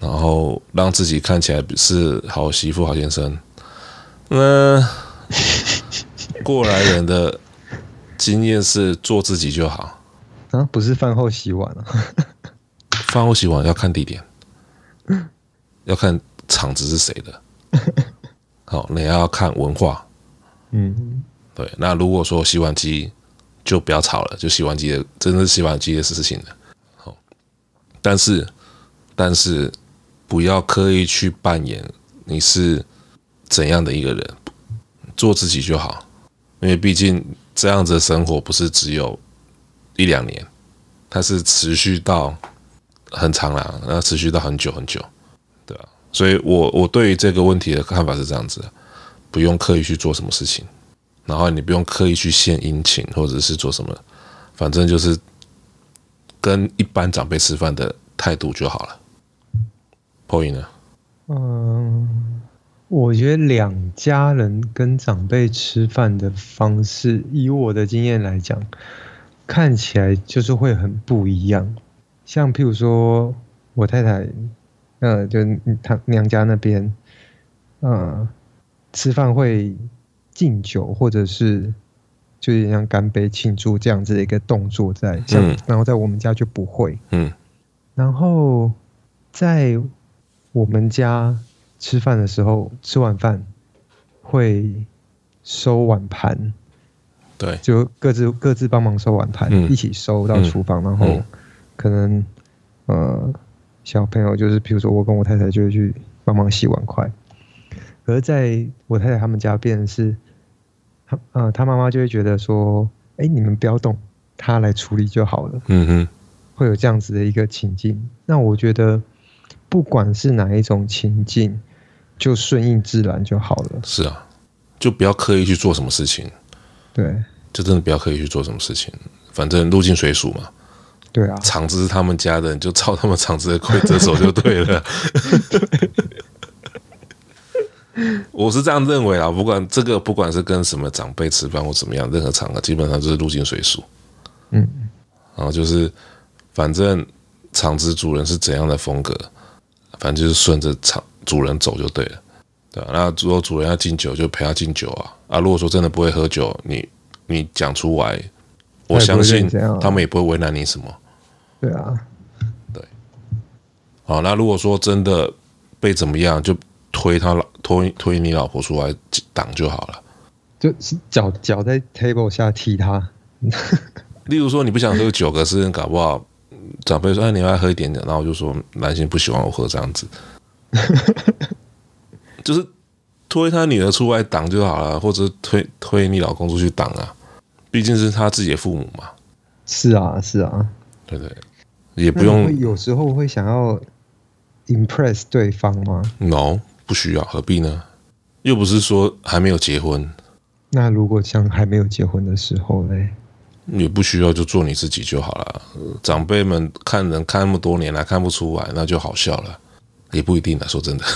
然后让自己看起来是好媳妇、好先生。那过来人的经验是做自己就好。啊，不是饭后洗碗啊！饭后洗碗要看地点，要看场子是谁的。好，你要看文化。嗯，对。那如果说洗碗机就不要吵了，就洗碗机的，真的是洗碗机的事情的。好，但是但是不要刻意去扮演你是怎样的一个人，做自己就好。因为毕竟这样子的生活不是只有。一两年，它是持续到很长了，那持续到很久很久，对吧？所以我我对于这个问题的看法是这样子，不用刻意去做什么事情，然后你不用刻意去献殷勤或者是做什么，反正就是跟一般长辈吃饭的态度就好了。破音呢？嗯，我觉得两家人跟长辈吃饭的方式，以我的经验来讲。看起来就是会很不一样，像譬如说我太太，呃，就她娘家那边，呃，吃饭会敬酒，或者是就是像干杯庆祝这样子的一个动作在，像，嗯，然后在我们家就不会，嗯，然后在我们家吃饭的时候，吃晚饭会收碗盘。对，就各自各自帮忙收碗盘，嗯、一起收到厨房，嗯、然后可能、嗯、呃小朋友就是，比如说我跟我太太就会去帮忙洗碗筷。可是在我太太他们家，变成是他呃他妈妈就会觉得说，哎，你们不要动，他来处理就好了。嗯哼，会有这样子的一个情境。那我觉得不管是哪一种情境，就顺应自然就好了。是啊，就不要刻意去做什么事情。对，就真的不要刻意去做什么事情，反正入境随俗嘛。对啊，场子是他们家的，你就照他们场子的规则走就对了。对 我是这样认为啊，不管这个，不管是跟什么长辈吃饭或怎么样，任何场合基本上就是入境随俗。嗯，然后就是反正场子主人是怎样的风格，反正就是顺着场主人走就对了。对啊，那如果主人要敬酒，就陪他敬酒啊。啊，如果说真的不会喝酒，你你讲出来，我相信他们也不会为难你什么。对啊，对。好，那如果说真的被怎么样，就推他老推推你老婆出来挡就好了，就是脚脚在 table 下踢他。例如说你不想喝酒，可是搞不好长辈说哎，你要喝一点点，然后我就说男性不喜欢我喝这样子，就是推他女儿出来挡就好了，或者推推你老公出去挡啊，毕竟是他自己的父母嘛。是啊，是啊，对对，也不用有时候会想要 impress 对方吗？No，不需要，何必呢？又不是说还没有结婚。那如果像还没有结婚的时候嘞？也不需要就做你自己就好了。长辈们看人看那么多年了，看不出来，那就好笑了。也不一定啊，说真的。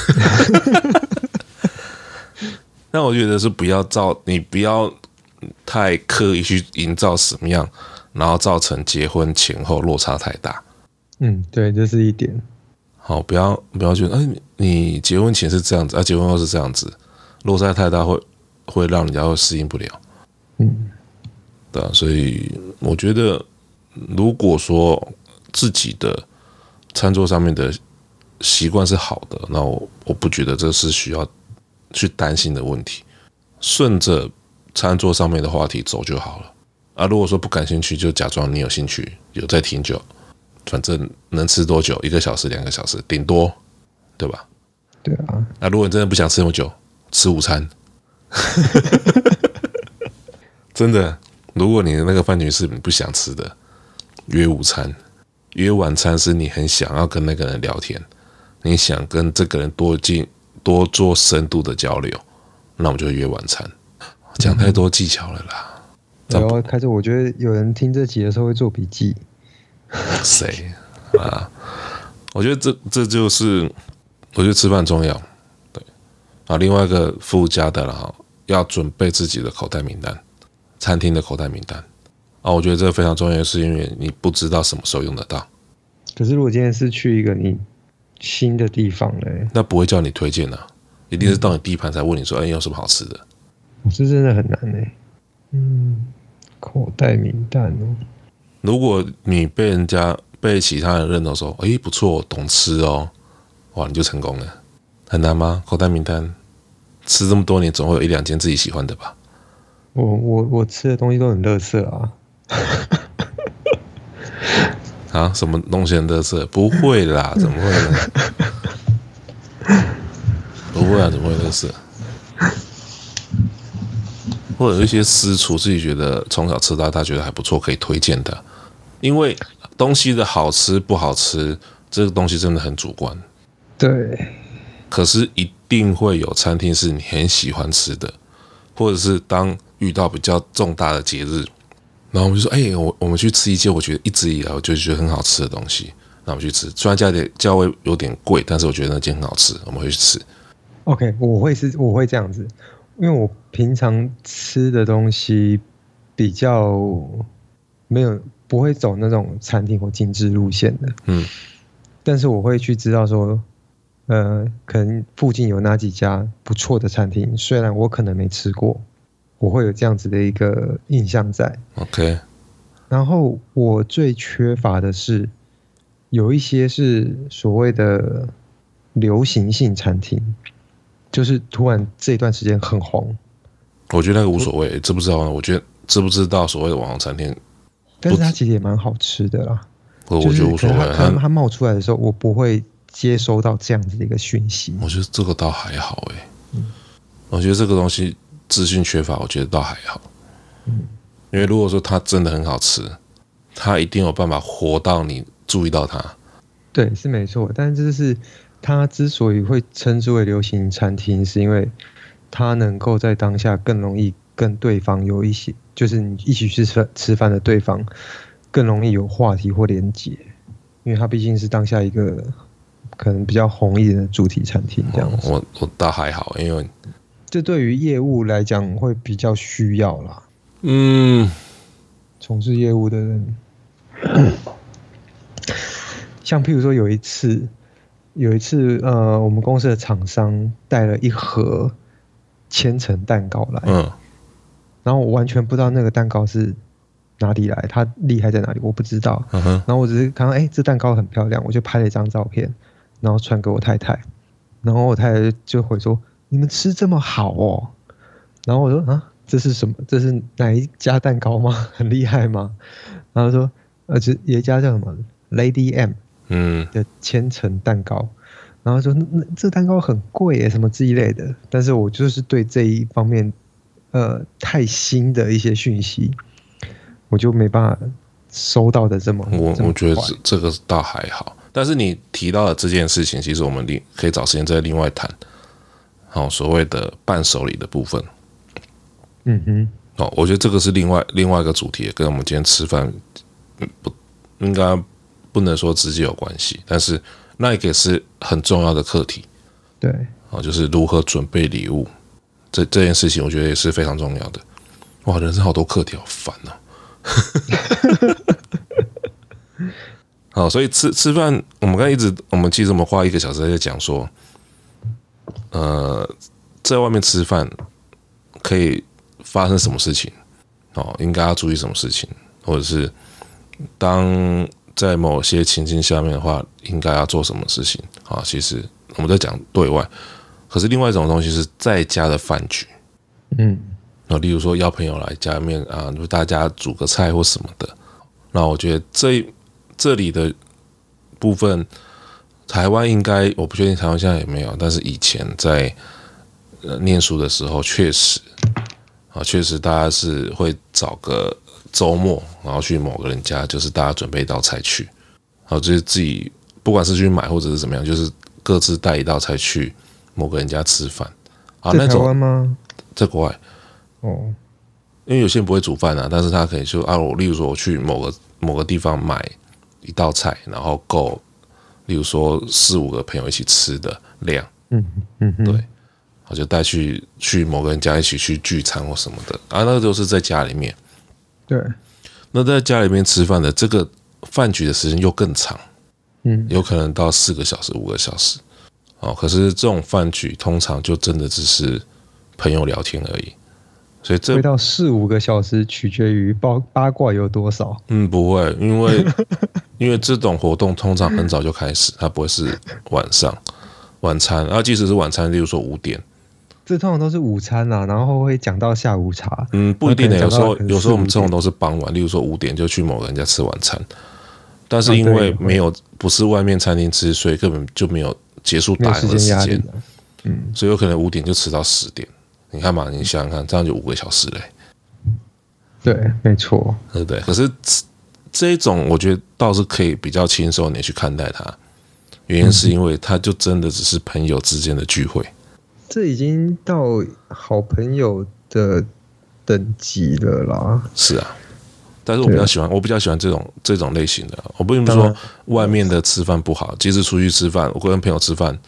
那我觉得是不要造，你不要太刻意去营造什么样，然后造成结婚前后落差太大。嗯，对，这是一点。好，不要不要觉得，哎，你结婚前是这样子，啊，结婚后是这样子，落差太大会会让人家会适应不了。嗯。对啊，所以我觉得，如果说自己的餐桌上面的习惯是好的，那我我不觉得这是需要去担心的问题，顺着餐桌上面的话题走就好了。啊，如果说不感兴趣，就假装你有兴趣，有在听就，反正能吃多久，一个小时、两个小时，顶多，对吧？对啊。那如果你真的不想吃那么久，吃午餐，真的。如果你的那个饭局是你不想吃的，约午餐、约晚餐是你很想要跟那个人聊天，你想跟这个人多进多做深度的交流，那我们就约晚餐。讲太多技巧了啦。然后开始，我觉得有人听这集的时候会做笔记。谁啊？我觉得这这就是，我觉得吃饭重要。对啊，另外一个附加的了哈，要准备自己的口袋名单。餐厅的口袋名单啊，我觉得这个非常重要，是因为你不知道什么时候用得到。可是如果今天是去一个你新的地方呢？那不会叫你推荐啊，一定是到你第一盘才问你说：“哎，有什么好吃的？”这真的很难呢。嗯，口袋名单哦。如果你被人家被其他人认同说：“哎，不错，懂吃哦。”哇，你就成功了。很难吗？口袋名单吃这么多年，总会有一两件自己喜欢的吧？我我我吃的东西都很垃圾啊！啊，什么东西很垃圾？不会啦，怎么会呢？不会啊，怎么会垃圾？或者有一些私厨自己觉得从小吃到大，觉得还不错，可以推荐的。因为东西的好吃不好吃，这个东西真的很主观。对。可是一定会有餐厅是你很喜欢吃的，或者是当。遇到比较重大的节日，然后我们就说：“哎、欸，我我们去吃一些我觉得一直以来我就觉得很好吃的东西。”那我们去吃，虽然价点价位有点贵，但是我觉得那间很好吃，我们会去吃。OK，我会是我会这样子，因为我平常吃的东西比较没有不会走那种餐厅或精致路线的。嗯，但是我会去知道说，呃，可能附近有哪几家不错的餐厅，虽然我可能没吃过。我会有这样子的一个印象在，OK。然后我最缺乏的是，有一些是所谓的流行性餐厅，就是突然这段时间很红。我觉得那个无所谓，知不知道？我觉得知不知道所谓的网红餐厅，但是它其实也蛮好吃的啦。我我觉得无所谓，它它冒出来的时候，我不会接收到这样子的一个讯息。我觉得这个倒还好哎、欸。嗯，我觉得这个东西。资讯缺乏，我觉得倒还好。嗯，因为如果说它真的很好吃，它一定有办法活到你注意到它。对，是没错。但是就是它之所以会称之为流行餐厅，是因为它能够在当下更容易跟对方有一些，就是你一起去吃饭吃饭的对方更容易有话题或连接，因为它毕竟是当下一个可能比较红一点的主题餐厅这样我我倒还好，因为。这对于业务来讲会比较需要啦。嗯，从事业务的人，像譬如说有一次，有一次呃，我们公司的厂商带了一盒千层蛋糕来，嗯，然后我完全不知道那个蛋糕是哪里来，它厉害在哪里，我不知道。然后我只是看到，哎，这蛋糕很漂亮，我就拍了一张照片，然后传给我太太。然后我太太就会说：“你们吃这么好哦。”然后我说：“啊，这是什么？这是哪一家蛋糕吗？很厉害吗？”然后说：“呃，这有一家叫什么 Lady M，嗯，的千层蛋糕。嗯”然后说：“那那这蛋糕很贵耶，什么之类的。”但是我就是对这一方面，呃，太新的一些讯息，我就没办法收到的这么。我我觉得这这个倒还好。但是你提到的这件事情，其实我们另可以找时间再另外谈。好，所谓的伴手礼的部分，嗯哼，哦，我觉得这个是另外另外一个主题，跟我们今天吃饭不应该不能说直接有关系，但是那个也是很重要的课题。对，哦，就是如何准备礼物，这这件事情，我觉得也是非常重要的。哇，人生好多课题，好烦啊！好，所以吃吃饭，我们刚才一直，我们其实我们花一个小时在讲说，呃，在外面吃饭可以发生什么事情？哦，应该要注意什么事情？或者是当在某些情境下面的话，应该要做什么事情？啊，其实我们在讲对外，可是另外一种东西是在家的饭局，嗯，那例如说邀朋友来家里面啊，就大家煮个菜或什么的，那我觉得这。这里的部分，台湾应该我不确定台湾现在有没有，但是以前在呃念书的时候，确实啊，确实大家是会找个周末，然后去某个人家，就是大家准备一道菜去，好，就是自己不管是去买或者是怎么样，就是各自带一道菜去某个人家吃饭啊。那台湾吗？在国外哦，因为有些人不会煮饭啊，但是他可以就啊，我例如说我去某个某个地方买。一道菜，然后够，例如说四五个朋友一起吃的量，嗯嗯，嗯对，我就带去去某个人家一起去聚餐或什么的啊，那个都是在家里面，对，那在家里面吃饭的这个饭局的时间又更长，嗯，有可能到四个小时、五个小时，哦，可是这种饭局通常就真的只是朋友聊天而已。所以这会到四五个小时，取决于八八卦有多少。嗯，不会，因为因为这种活动通常很早就开始，它不会是晚上晚餐，然后即使是晚餐，例如说五点，这通常都是午餐啊，然后会讲到下午茶。嗯，不一定的，有时候有时候我们这种都是傍晚，例如说五点就去某人家吃晚餐，但是因为没有不是外面餐厅吃，所以根本就没有结束打烊的时间。嗯，所以有可能五点就吃到十点。你看嘛，你想想看，这样就五个小时嘞。对，没错，对不对？可是这一种，我觉得倒是可以比较轻松点去看待它。原因是因为它就真的只是朋友之间的聚会。这已经到好朋友的等级了啦。是啊，但是我比较喜欢，我比较喜欢这种这种类型的。我不是说外面的吃饭不好，即使出去吃饭，我跟朋友吃饭，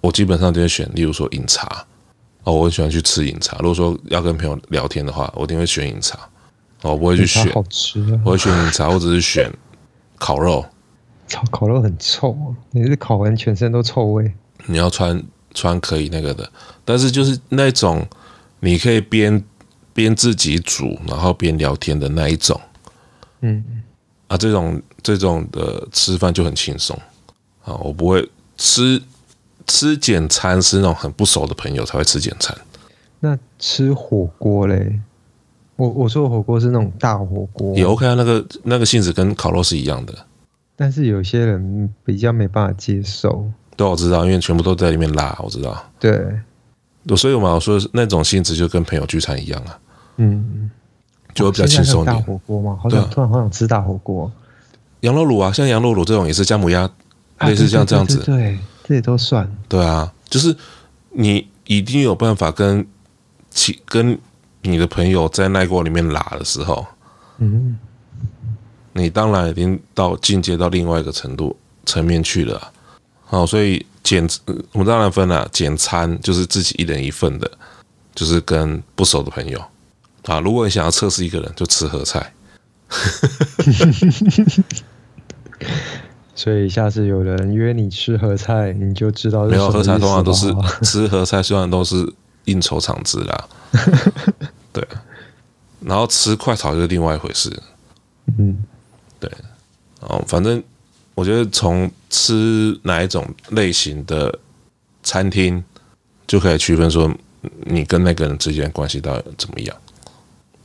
我基本上都会选，例如说饮茶。哦，我很喜欢去吃饮茶。如果说要跟朋友聊天的话，我一定会选饮茶。哦，我不会去选，好吃啊，我会选饮茶，或者是选烤肉。烤烤肉很臭，你是烤完全身都臭味。你要穿穿可以那个的，但是就是那种你可以边边自己煮，然后边聊天的那一种。嗯，啊，这种这种的吃饭就很轻松啊，我不会吃。吃简餐是那种很不熟的朋友才会吃简餐。那吃火锅嘞？我我说的火锅是那种大火锅，也 OK 啊。那个那个性质跟烤肉是一样的。但是有些人比较没办法接受。对，我知道，因为全部都在里面拉，我知道。对，所以嘛，我说那种性质就跟朋友聚餐一样啊。嗯，就会比较轻松点。大火锅嘛，好想、啊、突然好想吃大火锅。羊肉卤啊，像羊肉卤这种也是姜母鸭，类似像这样子。啊、对，对，对，对。这也都算对啊，就是你一定有办法跟其跟你的朋友在那锅里面拉的时候，嗯，你当然已经到进阶到另外一个程度层面去了，啊。好，所以简我们当然分了，简餐就是自己一人一份的，就是跟不熟的朋友啊。如果你想要测试一个人，就吃合菜。所以下次有人约你吃合菜，你就知道。没有合菜，通常都是吃合菜，虽然都是应酬场子啦。对，然后吃快炒就是另外一回事。嗯，对。哦，反正我觉得从吃哪一种类型的餐厅，就可以区分说你跟那个人之间关系到底怎么样。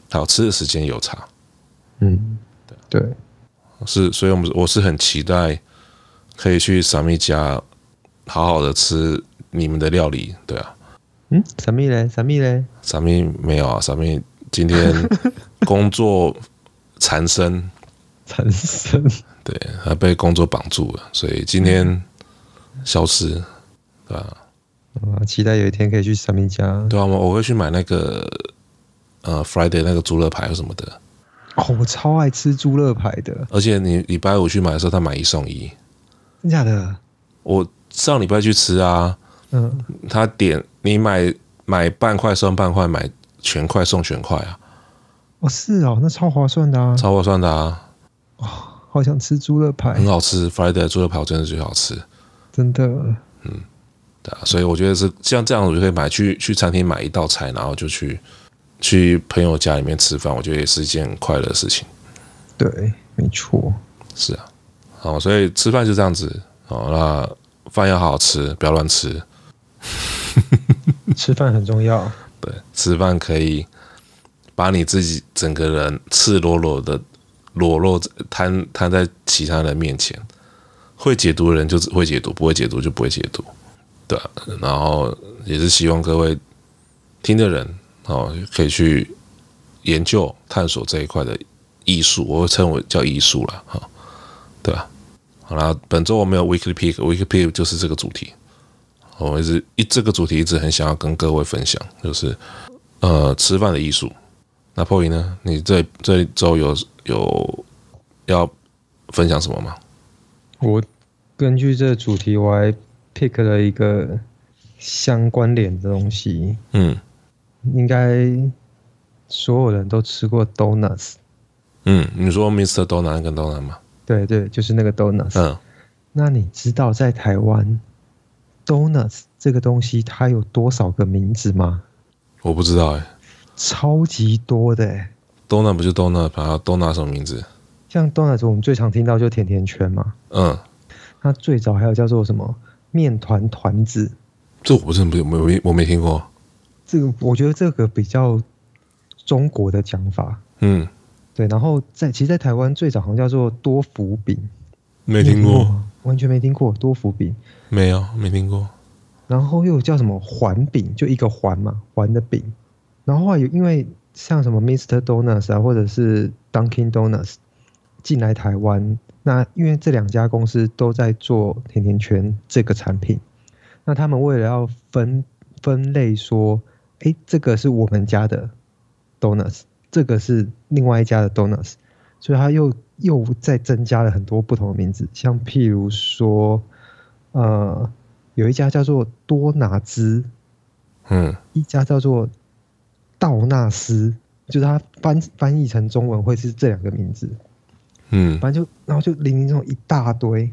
好吃的时间有差，嗯，对对，是，所以我们我是很期待可以去萨米家好好的吃你们的料理，对啊，嗯，萨米嘞，萨米嘞，萨米没有啊，萨米今天 工作缠身，缠身，对，他被工作绑住了，所以今天消失，对吧？啊，期待有一天可以去萨米家，对啊，我我会去买那个。呃，Friday 那个猪肋排什么的，哦，我超爱吃猪肋排的。而且你礼拜五去买的时候，他买一送一，真假的？我上礼拜去吃啊，嗯，他点你买买半块送半块，买全块送全块啊。哦，是哦，那超划算的啊，超划算的啊。哦，好想吃猪肋排，很好吃。Friday 的猪肋排真的最好吃，真的。嗯，对啊，所以我觉得是像这样，我就可以买去去餐厅买一道菜，然后就去。去朋友家里面吃饭，我觉得也是一件快乐的事情。对，没错，是啊，好，所以吃饭就这样子，好，那饭要好好吃，不要乱吃。吃饭很重要，对，吃饭可以把你自己整个人赤裸裸的裸露摊摊在其他人面前。会解读的人就只会解读，不会解读就不会解读，对啊，然后也是希望各位听的人。哦，可以去研究探索这一块的艺术，我会称为叫艺术了，哈，对吧？好了，本周我们有 Weekly Pick，Weekly Pick 就是这个主题。我一直一这个主题一直很想要跟各位分享，就是呃吃饭的艺术。那 Poi 呢？你这这一周有有要分享什么吗？我根据这个主题，我还 pick 了一个相关联的东西。嗯。应该所有人都吃过 donuts。嗯，你说 Mr. Donut 跟 Donut 吗？对对，就是那个 donuts。嗯，那你知道在台湾 donuts 这个东西它有多少个名字吗？我不知道哎、欸。超级多的、欸。donut 不就 donut，它 donut 什么名字？像 donuts 我们最常听到就甜甜圈嘛。嗯。那最早还有叫做什么面团团子？这我不是没没我没听过。这个我觉得这个比较中国的讲法，嗯，对。然后在其实，在台湾最早好像叫做多福饼，没听过，完全没听过多福饼，没有没听过。然后又叫什么环饼，就一个环嘛，环的饼。然后有因为像什么 Mr. Donuts 啊，或者是 Dunkin' Donuts 进来台湾，那因为这两家公司都在做甜甜圈这个产品，那他们为了要分分类说。哎，这个是我们家的 donuts，这个是另外一家的 donuts，所以它又又再增加了很多不同的名字，像譬如说，呃，有一家叫做多拿兹，嗯，一家叫做道纳斯，就是它翻翻译成中文会是这两个名字，嗯，反正就然后就零零总总一大堆。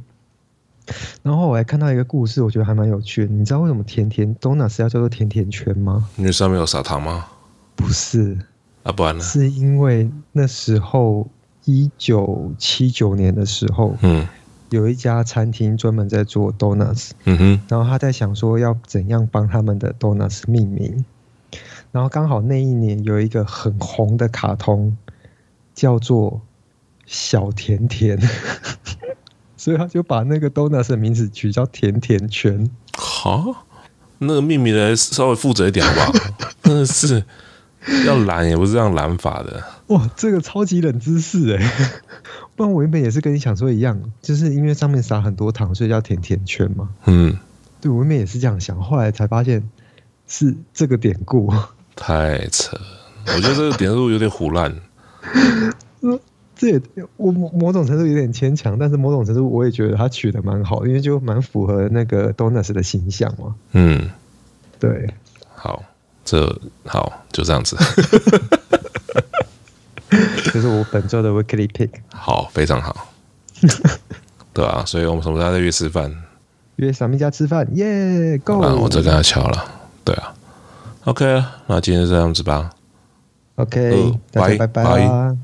然后我还看到一个故事，我觉得还蛮有趣的。你知道为什么甜甜 donuts 要叫做甜甜圈吗？因为上面有撒糖吗？不是，啊，不然呢？是因为那时候一九七九年的时候，嗯，有一家餐厅专门在做 donuts，嗯哼，然后他在想说要怎样帮他们的 donuts 命名，然后刚好那一年有一个很红的卡通叫做小甜甜。所以他就把那个 donuts 的名字取叫甜甜圈。好，那个命名的稍微负责一点好不好？真 的是要懒也不是这样懒法的。哇，这个超级冷知识哎！不然我原本也是跟你想说一样，就是因为上面撒很多糖，所以叫甜甜圈嘛。嗯，对，我原本也是这样想，后来才发现是这个典故。太扯，我觉得这个典故有点唬烂。这也我某种程度有点牵强，但是某种程度我也觉得他取的蛮好，因为就蛮符合那个 Donuts 的形象嘛。嗯，对。好，这好就这样子。这是我本周的 Weekly Pick。好，非常好。对啊，所以我们什么时候再约吃饭？约小咪家吃饭，耶、yeah,！Go！我再跟他敲了。对啊。OK，那今天就这样子吧。OK，拜拜拜。